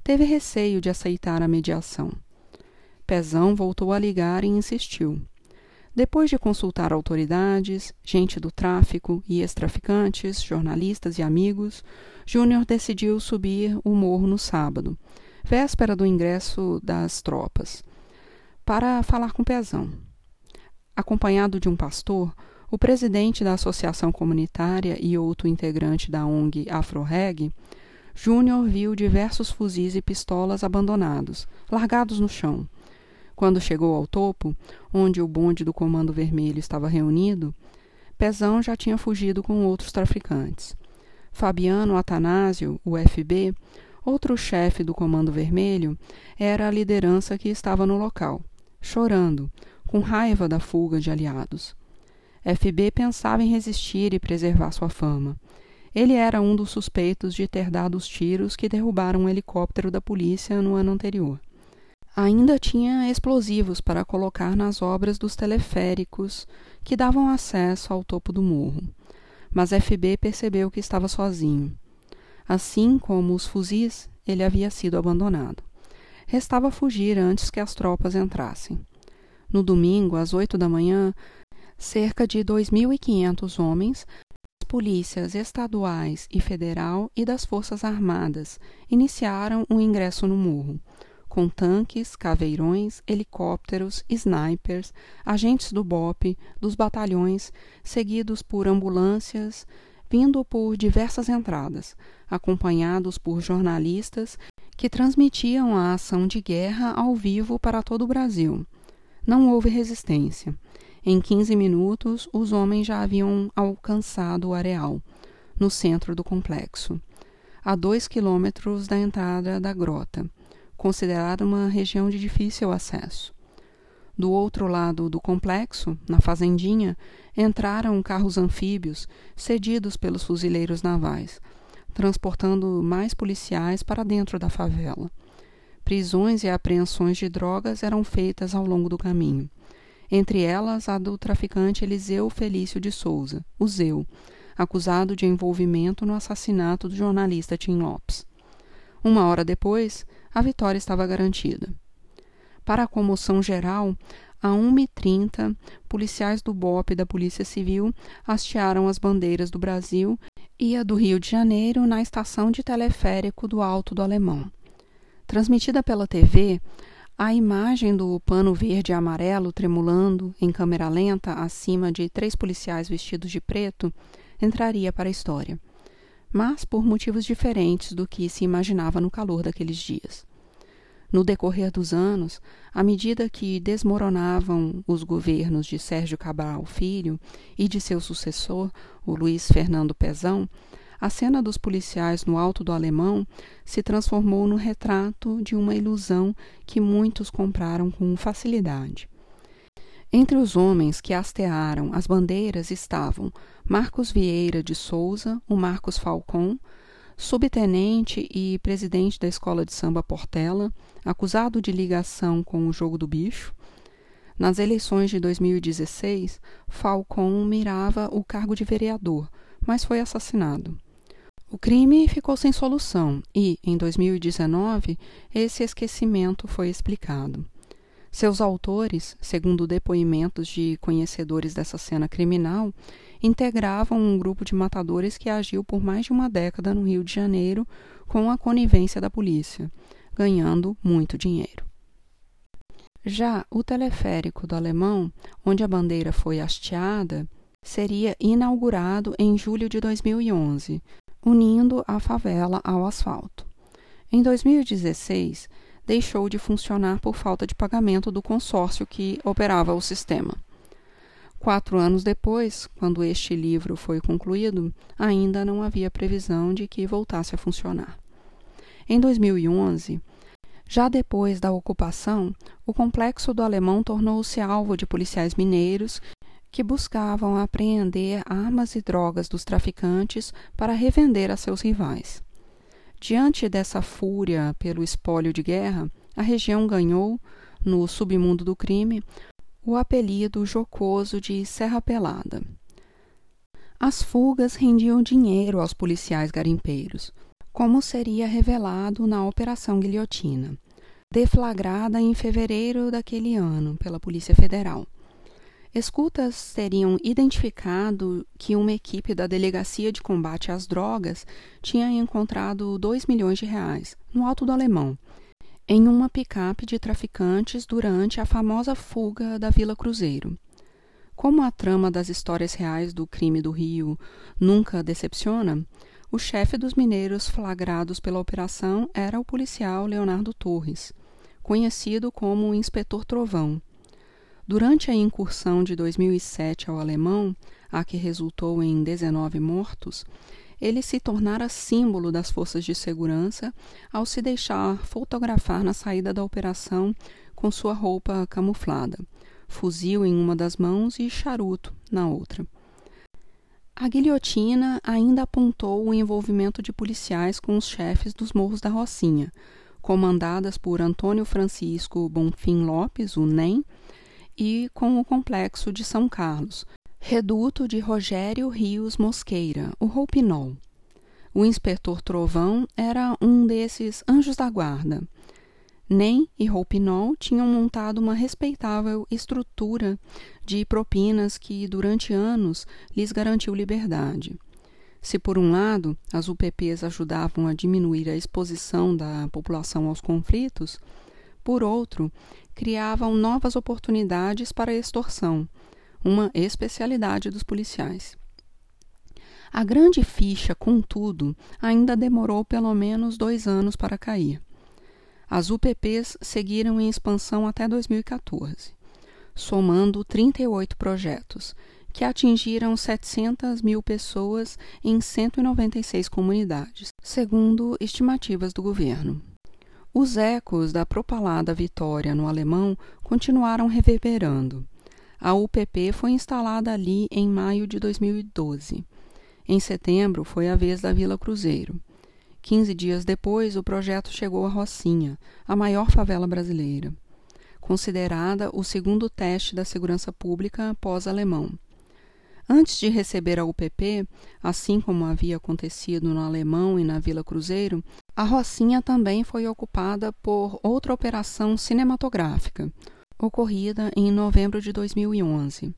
teve receio de aceitar a mediação. Pezão voltou a ligar e insistiu. Depois de consultar autoridades, gente do tráfico e ex-traficantes, jornalistas e amigos, Júnior decidiu subir o morro no sábado, véspera do ingresso das tropas, para falar com Pezão. Acompanhado de um pastor, o presidente da associação comunitária e outro integrante da ONG AfroReg Júnior viu diversos fuzis e pistolas abandonados, largados no chão. Quando chegou ao topo, onde o bonde do Comando Vermelho estava reunido, Pezão já tinha fugido com outros traficantes. Fabiano Atanásio, o FB, outro chefe do Comando Vermelho, era a liderança que estava no local, chorando, com raiva da fuga de aliados. FB pensava em resistir e preservar sua fama. Ele era um dos suspeitos de ter dado os tiros que derrubaram um helicóptero da polícia no ano anterior. Ainda tinha explosivos para colocar nas obras dos teleféricos que davam acesso ao topo do morro. Mas FB percebeu que estava sozinho. Assim como os fuzis, ele havia sido abandonado. Restava fugir antes que as tropas entrassem. No domingo, às oito da manhã, cerca de 2.500 homens polícias estaduais e federal e das Forças Armadas iniciaram o ingresso no morro, com tanques, caveirões, helicópteros, snipers, agentes do BOP, dos batalhões, seguidos por ambulâncias, vindo por diversas entradas, acompanhados por jornalistas que transmitiam a ação de guerra ao vivo para todo o Brasil. Não houve resistência. Em quinze minutos, os homens já haviam alcançado o areal, no centro do complexo, a dois quilômetros da entrada da grota, considerada uma região de difícil acesso. Do outro lado do complexo, na fazendinha, entraram carros anfíbios cedidos pelos fuzileiros navais, transportando mais policiais para dentro da favela. Prisões e apreensões de drogas eram feitas ao longo do caminho entre elas a do traficante Eliseu Felício de Souza, o Zeu, acusado de envolvimento no assassinato do jornalista Tim Lopes. Uma hora depois, a vitória estava garantida. Para a comoção geral, a 1h30, policiais do BOP da Polícia Civil hastearam as bandeiras do Brasil e a do Rio de Janeiro na estação de teleférico do Alto do Alemão. Transmitida pela TV, a imagem do pano verde e amarelo tremulando em câmera lenta acima de três policiais vestidos de preto entraria para a história. mas por motivos diferentes do que se imaginava no calor daqueles dias. No decorrer dos anos, à medida que desmoronavam os governos de Sérgio Cabral Filho e de seu sucessor, o Luiz Fernando Pezão, a cena dos policiais no alto do Alemão se transformou no retrato de uma ilusão que muitos compraram com facilidade. Entre os homens que hastearam as bandeiras estavam Marcos Vieira de Souza, o Marcos Falcon, subtenente e presidente da escola de samba Portela, acusado de ligação com o jogo do bicho. Nas eleições de 2016, Falcon mirava o cargo de vereador, mas foi assassinado. O crime ficou sem solução e, em 2019, esse esquecimento foi explicado. Seus autores, segundo depoimentos de conhecedores dessa cena criminal, integravam um grupo de matadores que agiu por mais de uma década no Rio de Janeiro com a conivência da polícia, ganhando muito dinheiro. Já o teleférico do Alemão, onde a bandeira foi hasteada, seria inaugurado em julho de 2011, unindo a favela ao asfalto. Em 2016, deixou de funcionar por falta de pagamento do consórcio que operava o sistema. Quatro anos depois, quando este livro foi concluído, ainda não havia previsão de que voltasse a funcionar. Em 2011, já depois da ocupação, o complexo do Alemão tornou-se alvo de policiais mineiros que buscavam apreender armas e drogas dos traficantes para revender a seus rivais. Diante dessa fúria pelo espólio de guerra, a região ganhou, no submundo do crime, o apelido jocoso de Serra Pelada. As fugas rendiam dinheiro aos policiais garimpeiros, como seria revelado na Operação Guilhotina, deflagrada em fevereiro daquele ano pela Polícia Federal. Escutas teriam identificado que uma equipe da Delegacia de Combate às Drogas tinha encontrado 2 milhões de reais no Alto do Alemão, em uma picape de traficantes durante a famosa fuga da Vila Cruzeiro. Como a trama das histórias reais do crime do Rio nunca decepciona, o chefe dos mineiros flagrados pela operação era o policial Leonardo Torres, conhecido como o Inspetor Trovão Durante a incursão de 2007 ao Alemão, a que resultou em 19 mortos, ele se tornara símbolo das forças de segurança ao se deixar fotografar na saída da operação com sua roupa camuflada, fuzil em uma das mãos e charuto na outra. A guilhotina ainda apontou o envolvimento de policiais com os chefes dos Morros da Rocinha, comandadas por Antônio Francisco Bonfim Lopes, o NEM, e com o complexo de São Carlos, reduto de Rogério Rios Mosqueira, o Roupinol. O inspetor Trovão era um desses anjos da guarda. Nem e Roupinol tinham montado uma respeitável estrutura de propinas que, durante anos, lhes garantiu liberdade. Se, por um lado, as UPPs ajudavam a diminuir a exposição da população aos conflitos, por outro, criavam novas oportunidades para a extorsão, uma especialidade dos policiais. A grande ficha, contudo, ainda demorou pelo menos dois anos para cair. As UPPs seguiram em expansão até 2014, somando 38 projetos, que atingiram 700 mil pessoas em 196 comunidades, segundo estimativas do governo. Os ecos da propalada vitória no alemão continuaram reverberando. A UPP foi instalada ali em maio de 2012. Em setembro foi a vez da Vila Cruzeiro. Quinze dias depois, o projeto chegou à Rocinha, a maior favela brasileira, considerada o segundo teste da segurança pública pós-alemão. Antes de receber a UPP, assim como havia acontecido no Alemão e na Vila Cruzeiro, a Rocinha também foi ocupada por outra operação cinematográfica, ocorrida em novembro de 2011.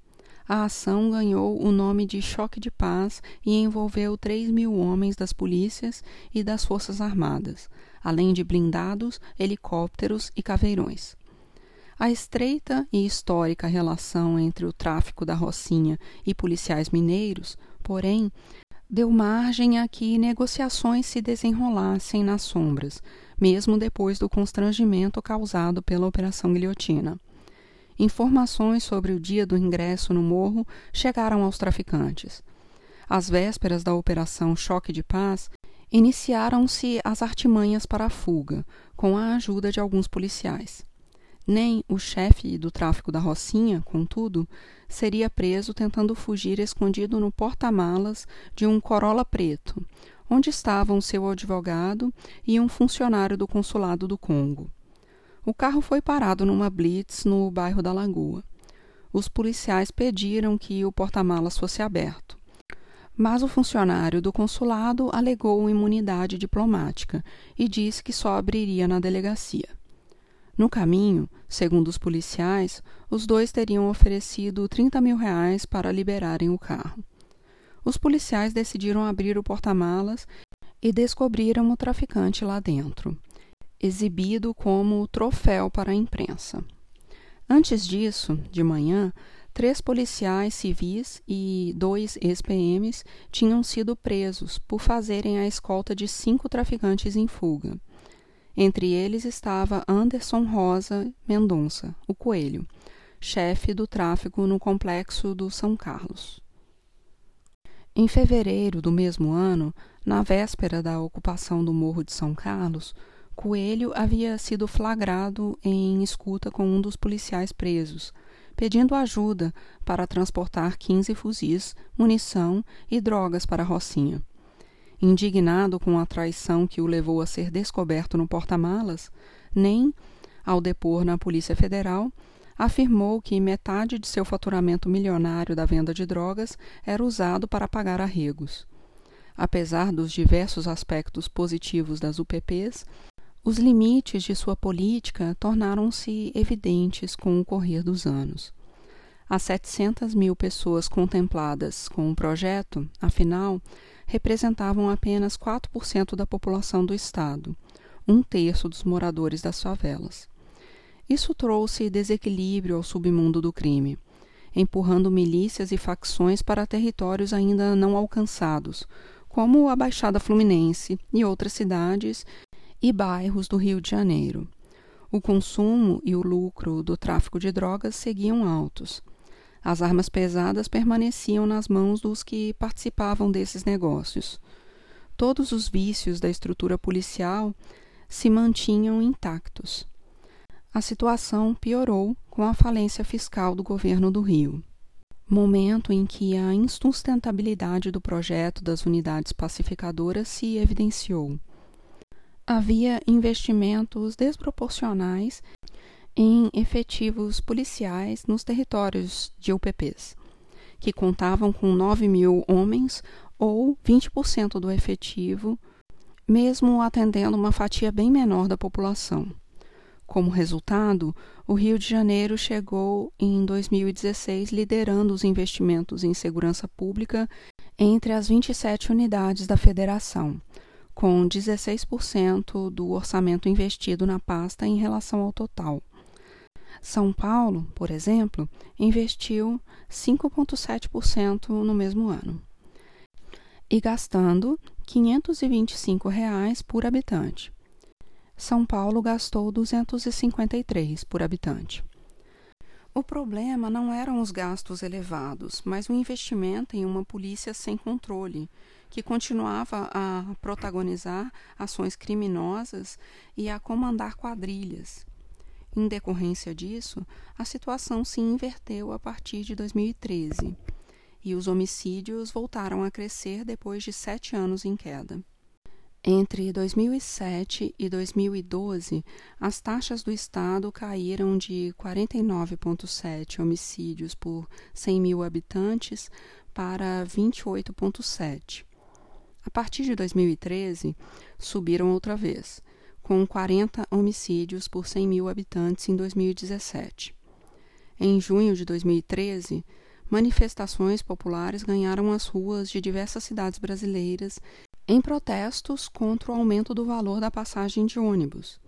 A ação ganhou o nome de Choque de Paz e envolveu 3 mil homens das polícias e das Forças Armadas, além de blindados, helicópteros e caveirões. A estreita e histórica relação entre o tráfico da Rocinha e policiais mineiros, porém, deu margem a que negociações se desenrolassem nas sombras, mesmo depois do constrangimento causado pela Operação Guilhotina. Informações sobre o dia do ingresso no morro chegaram aos traficantes. Às vésperas da Operação Choque de Paz, iniciaram-se as artimanhas para a fuga, com a ajuda de alguns policiais. Nem o chefe do tráfico da Rocinha, contudo, seria preso tentando fugir escondido no porta-malas de um Corolla preto, onde estavam seu advogado e um funcionário do consulado do Congo. O carro foi parado numa blitz no bairro da Lagoa. Os policiais pediram que o porta-malas fosse aberto. Mas o funcionário do consulado alegou imunidade diplomática e disse que só abriria na delegacia. No caminho, segundo os policiais, os dois teriam oferecido 30 mil reais para liberarem o carro. Os policiais decidiram abrir o porta-malas e descobriram o traficante lá dentro, exibido como troféu para a imprensa. Antes disso, de manhã, três policiais civis e dois ex-PMs tinham sido presos por fazerem a escolta de cinco traficantes em fuga. Entre eles estava Anderson Rosa Mendonça, o Coelho, chefe do tráfico no complexo do São Carlos. Em fevereiro do mesmo ano, na véspera da ocupação do Morro de São Carlos, Coelho havia sido flagrado em escuta com um dos policiais presos, pedindo ajuda para transportar 15 fuzis, munição e drogas para Rocinha. Indignado com a traição que o levou a ser descoberto no porta-malas, nem, ao depor na Polícia Federal, afirmou que metade de seu faturamento milionário da venda de drogas era usado para pagar arregos. Apesar dos diversos aspectos positivos das UPPs, os limites de sua política tornaram-se evidentes com o correr dos anos. As 700 mil pessoas contempladas com o projeto, afinal, representavam apenas 4% da população do estado, um terço dos moradores das favelas. Isso trouxe desequilíbrio ao submundo do crime, empurrando milícias e facções para territórios ainda não alcançados, como a Baixada Fluminense e outras cidades e bairros do Rio de Janeiro. O consumo e o lucro do tráfico de drogas seguiam altos as armas pesadas permaneciam nas mãos dos que participavam desses negócios. Todos os vícios da estrutura policial se mantinham intactos. A situação piorou com a falência fiscal do governo do Rio. Momento em que a insustentabilidade do projeto das unidades pacificadoras se evidenciou. Havia investimentos desproporcionais em efetivos policiais nos territórios de UPPs, que contavam com 9 mil homens ou 20% do efetivo, mesmo atendendo uma fatia bem menor da população. Como resultado, o Rio de Janeiro chegou em 2016 liderando os investimentos em segurança pública entre as 27 unidades da federação, com 16% do orçamento investido na pasta em relação ao total. São Paulo, por exemplo, investiu 5,7% no mesmo ano e gastando 525 reais por habitante. São Paulo gastou 253 por habitante. O problema não eram os gastos elevados, mas o investimento em uma polícia sem controle, que continuava a protagonizar ações criminosas e a comandar quadrilhas. Em decorrência disso, a situação se inverteu a partir de 2013 e os homicídios voltaram a crescer depois de sete anos em queda. Entre 2007 e 2012, as taxas do Estado caíram de 49,7 homicídios por 100 mil habitantes para 28,7. A partir de 2013, subiram outra vez, com 40 homicídios por 100 mil habitantes em 2017. Em junho de 2013, manifestações populares ganharam as ruas de diversas cidades brasileiras em protestos contra o aumento do valor da passagem de ônibus.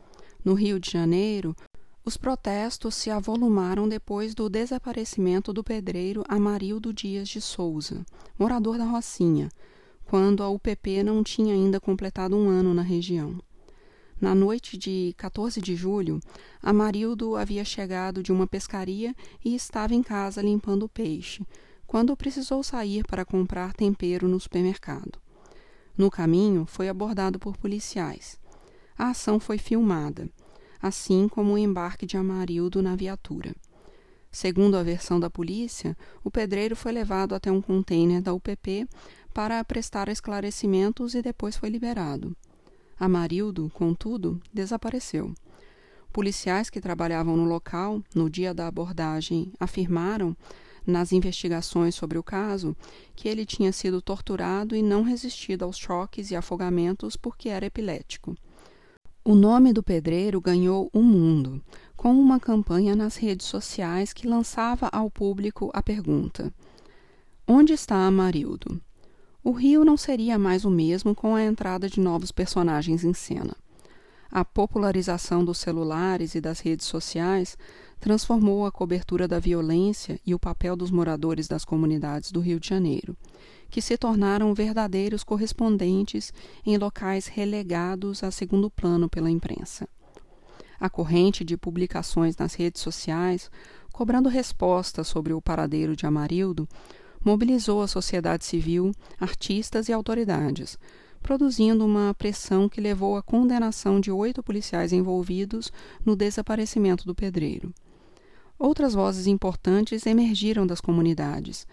No Rio de Janeiro, os protestos se avolumaram depois do desaparecimento do pedreiro Amarildo Dias de Souza, morador da Rocinha, quando a UPP não tinha ainda completado um ano na região. Na noite de 14 de julho, Amarildo havia chegado de uma pescaria e estava em casa limpando peixe, quando precisou sair para comprar tempero no supermercado. No caminho, foi abordado por policiais. A ação foi filmada, assim como o embarque de Amarildo na viatura. Segundo a versão da polícia, o pedreiro foi levado até um container da UPP para prestar esclarecimentos e depois foi liberado. Amarildo, contudo, desapareceu. Policiais que trabalhavam no local no dia da abordagem afirmaram nas investigações sobre o caso que ele tinha sido torturado e não resistido aos choques e afogamentos porque era epilético. O nome do pedreiro ganhou o mundo, com uma campanha nas redes sociais que lançava ao público a pergunta: Onde está Amarildo? O Rio não seria mais o mesmo com a entrada de novos personagens em cena. A popularização dos celulares e das redes sociais transformou a cobertura da violência e o papel dos moradores das comunidades do Rio de Janeiro, que se tornaram verdadeiros correspondentes em locais relegados a segundo plano pela imprensa. A corrente de publicações nas redes sociais, cobrando respostas sobre o paradeiro de Amarildo, mobilizou a sociedade civil, artistas e autoridades, produzindo uma pressão que levou à condenação de oito policiais envolvidos no desaparecimento do pedreiro. Outras vozes importantes emergiram das comunidades,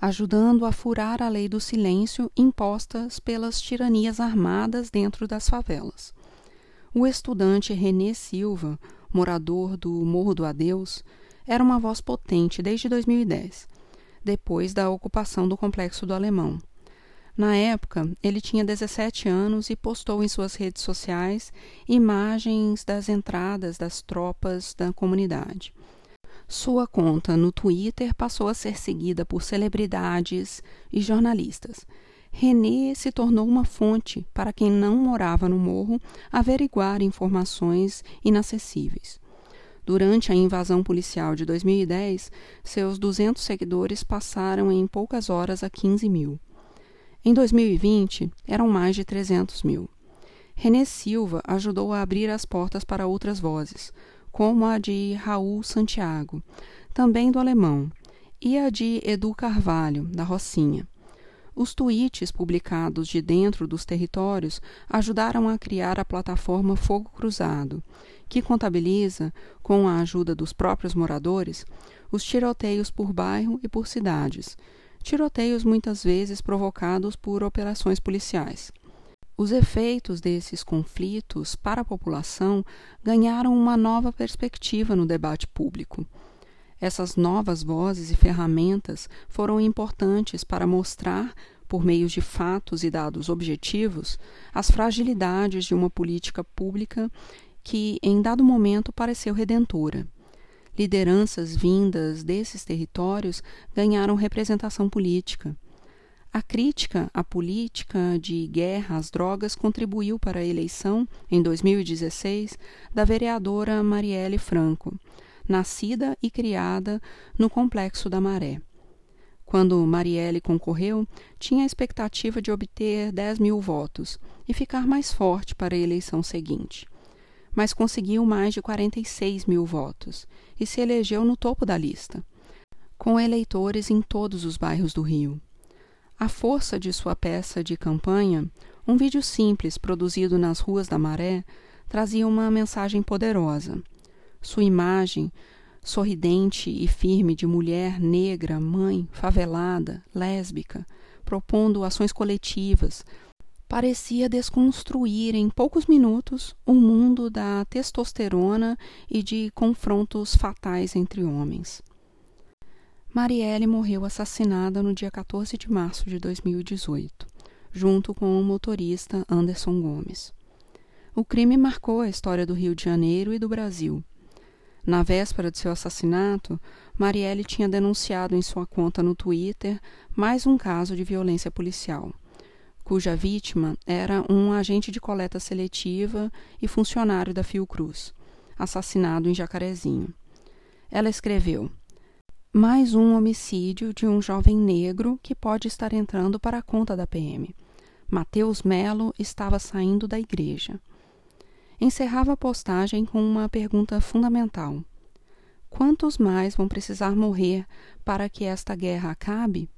ajudando a furar a lei do silêncio impostas pelas tiranias armadas dentro das favelas. O estudante René Silva, morador do Morro do Adeus, era uma voz potente desde 2010, depois da ocupação do Complexo do Alemão. Na época, ele tinha 17 anos e postou em suas redes sociais imagens das entradas das tropas da comunidade. Sua conta no Twitter passou a ser seguida por celebridades e jornalistas. René se tornou uma fonte para quem não morava no morro averiguar informações inacessíveis. Durante a invasão policial de 2010, seus 200 seguidores passaram em poucas horas a 15 mil. Em 2020, eram mais de 300 mil. René Silva ajudou a abrir as portas para outras vozes, como a de Raul Santiago, também do alemão, e a de Edu Carvalho, da Rocinha. Os tweets publicados de dentro dos territórios ajudaram a criar a plataforma Fogo Cruzado, que contabiliza, com a ajuda dos próprios moradores, os tiroteios por bairro e por cidades, tiroteios muitas vezes provocados por operações policiais. Os efeitos desses conflitos para a população ganharam uma nova perspectiva no debate público. Essas novas vozes e ferramentas foram importantes para mostrar, por meio de fatos e dados objetivos, as fragilidades de uma política pública que, em dado momento, pareceu redentora lideranças vindas desses territórios ganharam representação política. A crítica à política de guerra às drogas contribuiu para a eleição, em 2016, da vereadora Marielle Franco, nascida e criada no Complexo da Maré. Quando Marielle concorreu, tinha a expectativa de obter 10 mil votos e ficar mais forte para a eleição seguinte mas conseguiu mais de 46 mil votos e se elegeu no topo da lista, com eleitores em todos os bairros do Rio. A força de sua peça de campanha, um vídeo simples produzido nas ruas da Maré, trazia uma mensagem poderosa. Sua imagem, sorridente e firme de mulher negra, mãe, favelada, lésbica, propondo ações coletivas, parecia desconstruir em poucos minutos o mundo da testosterona e de confrontos fatais entre homens. Marielle morreu assassinada no dia 14 de março de 2018, junto com o motorista Anderson Gomes. O crime marcou a história do Rio de Janeiro e do Brasil. Na véspera de seu assassinato, Marielle tinha denunciado em sua conta no Twitter mais um caso de violência policial cuja vítima era um agente de coleta seletiva e funcionário da Fiocruz, assassinado em Jacarezinho. Ela escreveu: Mais um homicídio de um jovem negro que pode estar entrando para a conta da PM. Mateus Melo estava saindo da igreja. Encerrava a postagem com uma pergunta fundamental: Quantos mais vão precisar morrer para que esta guerra acabe?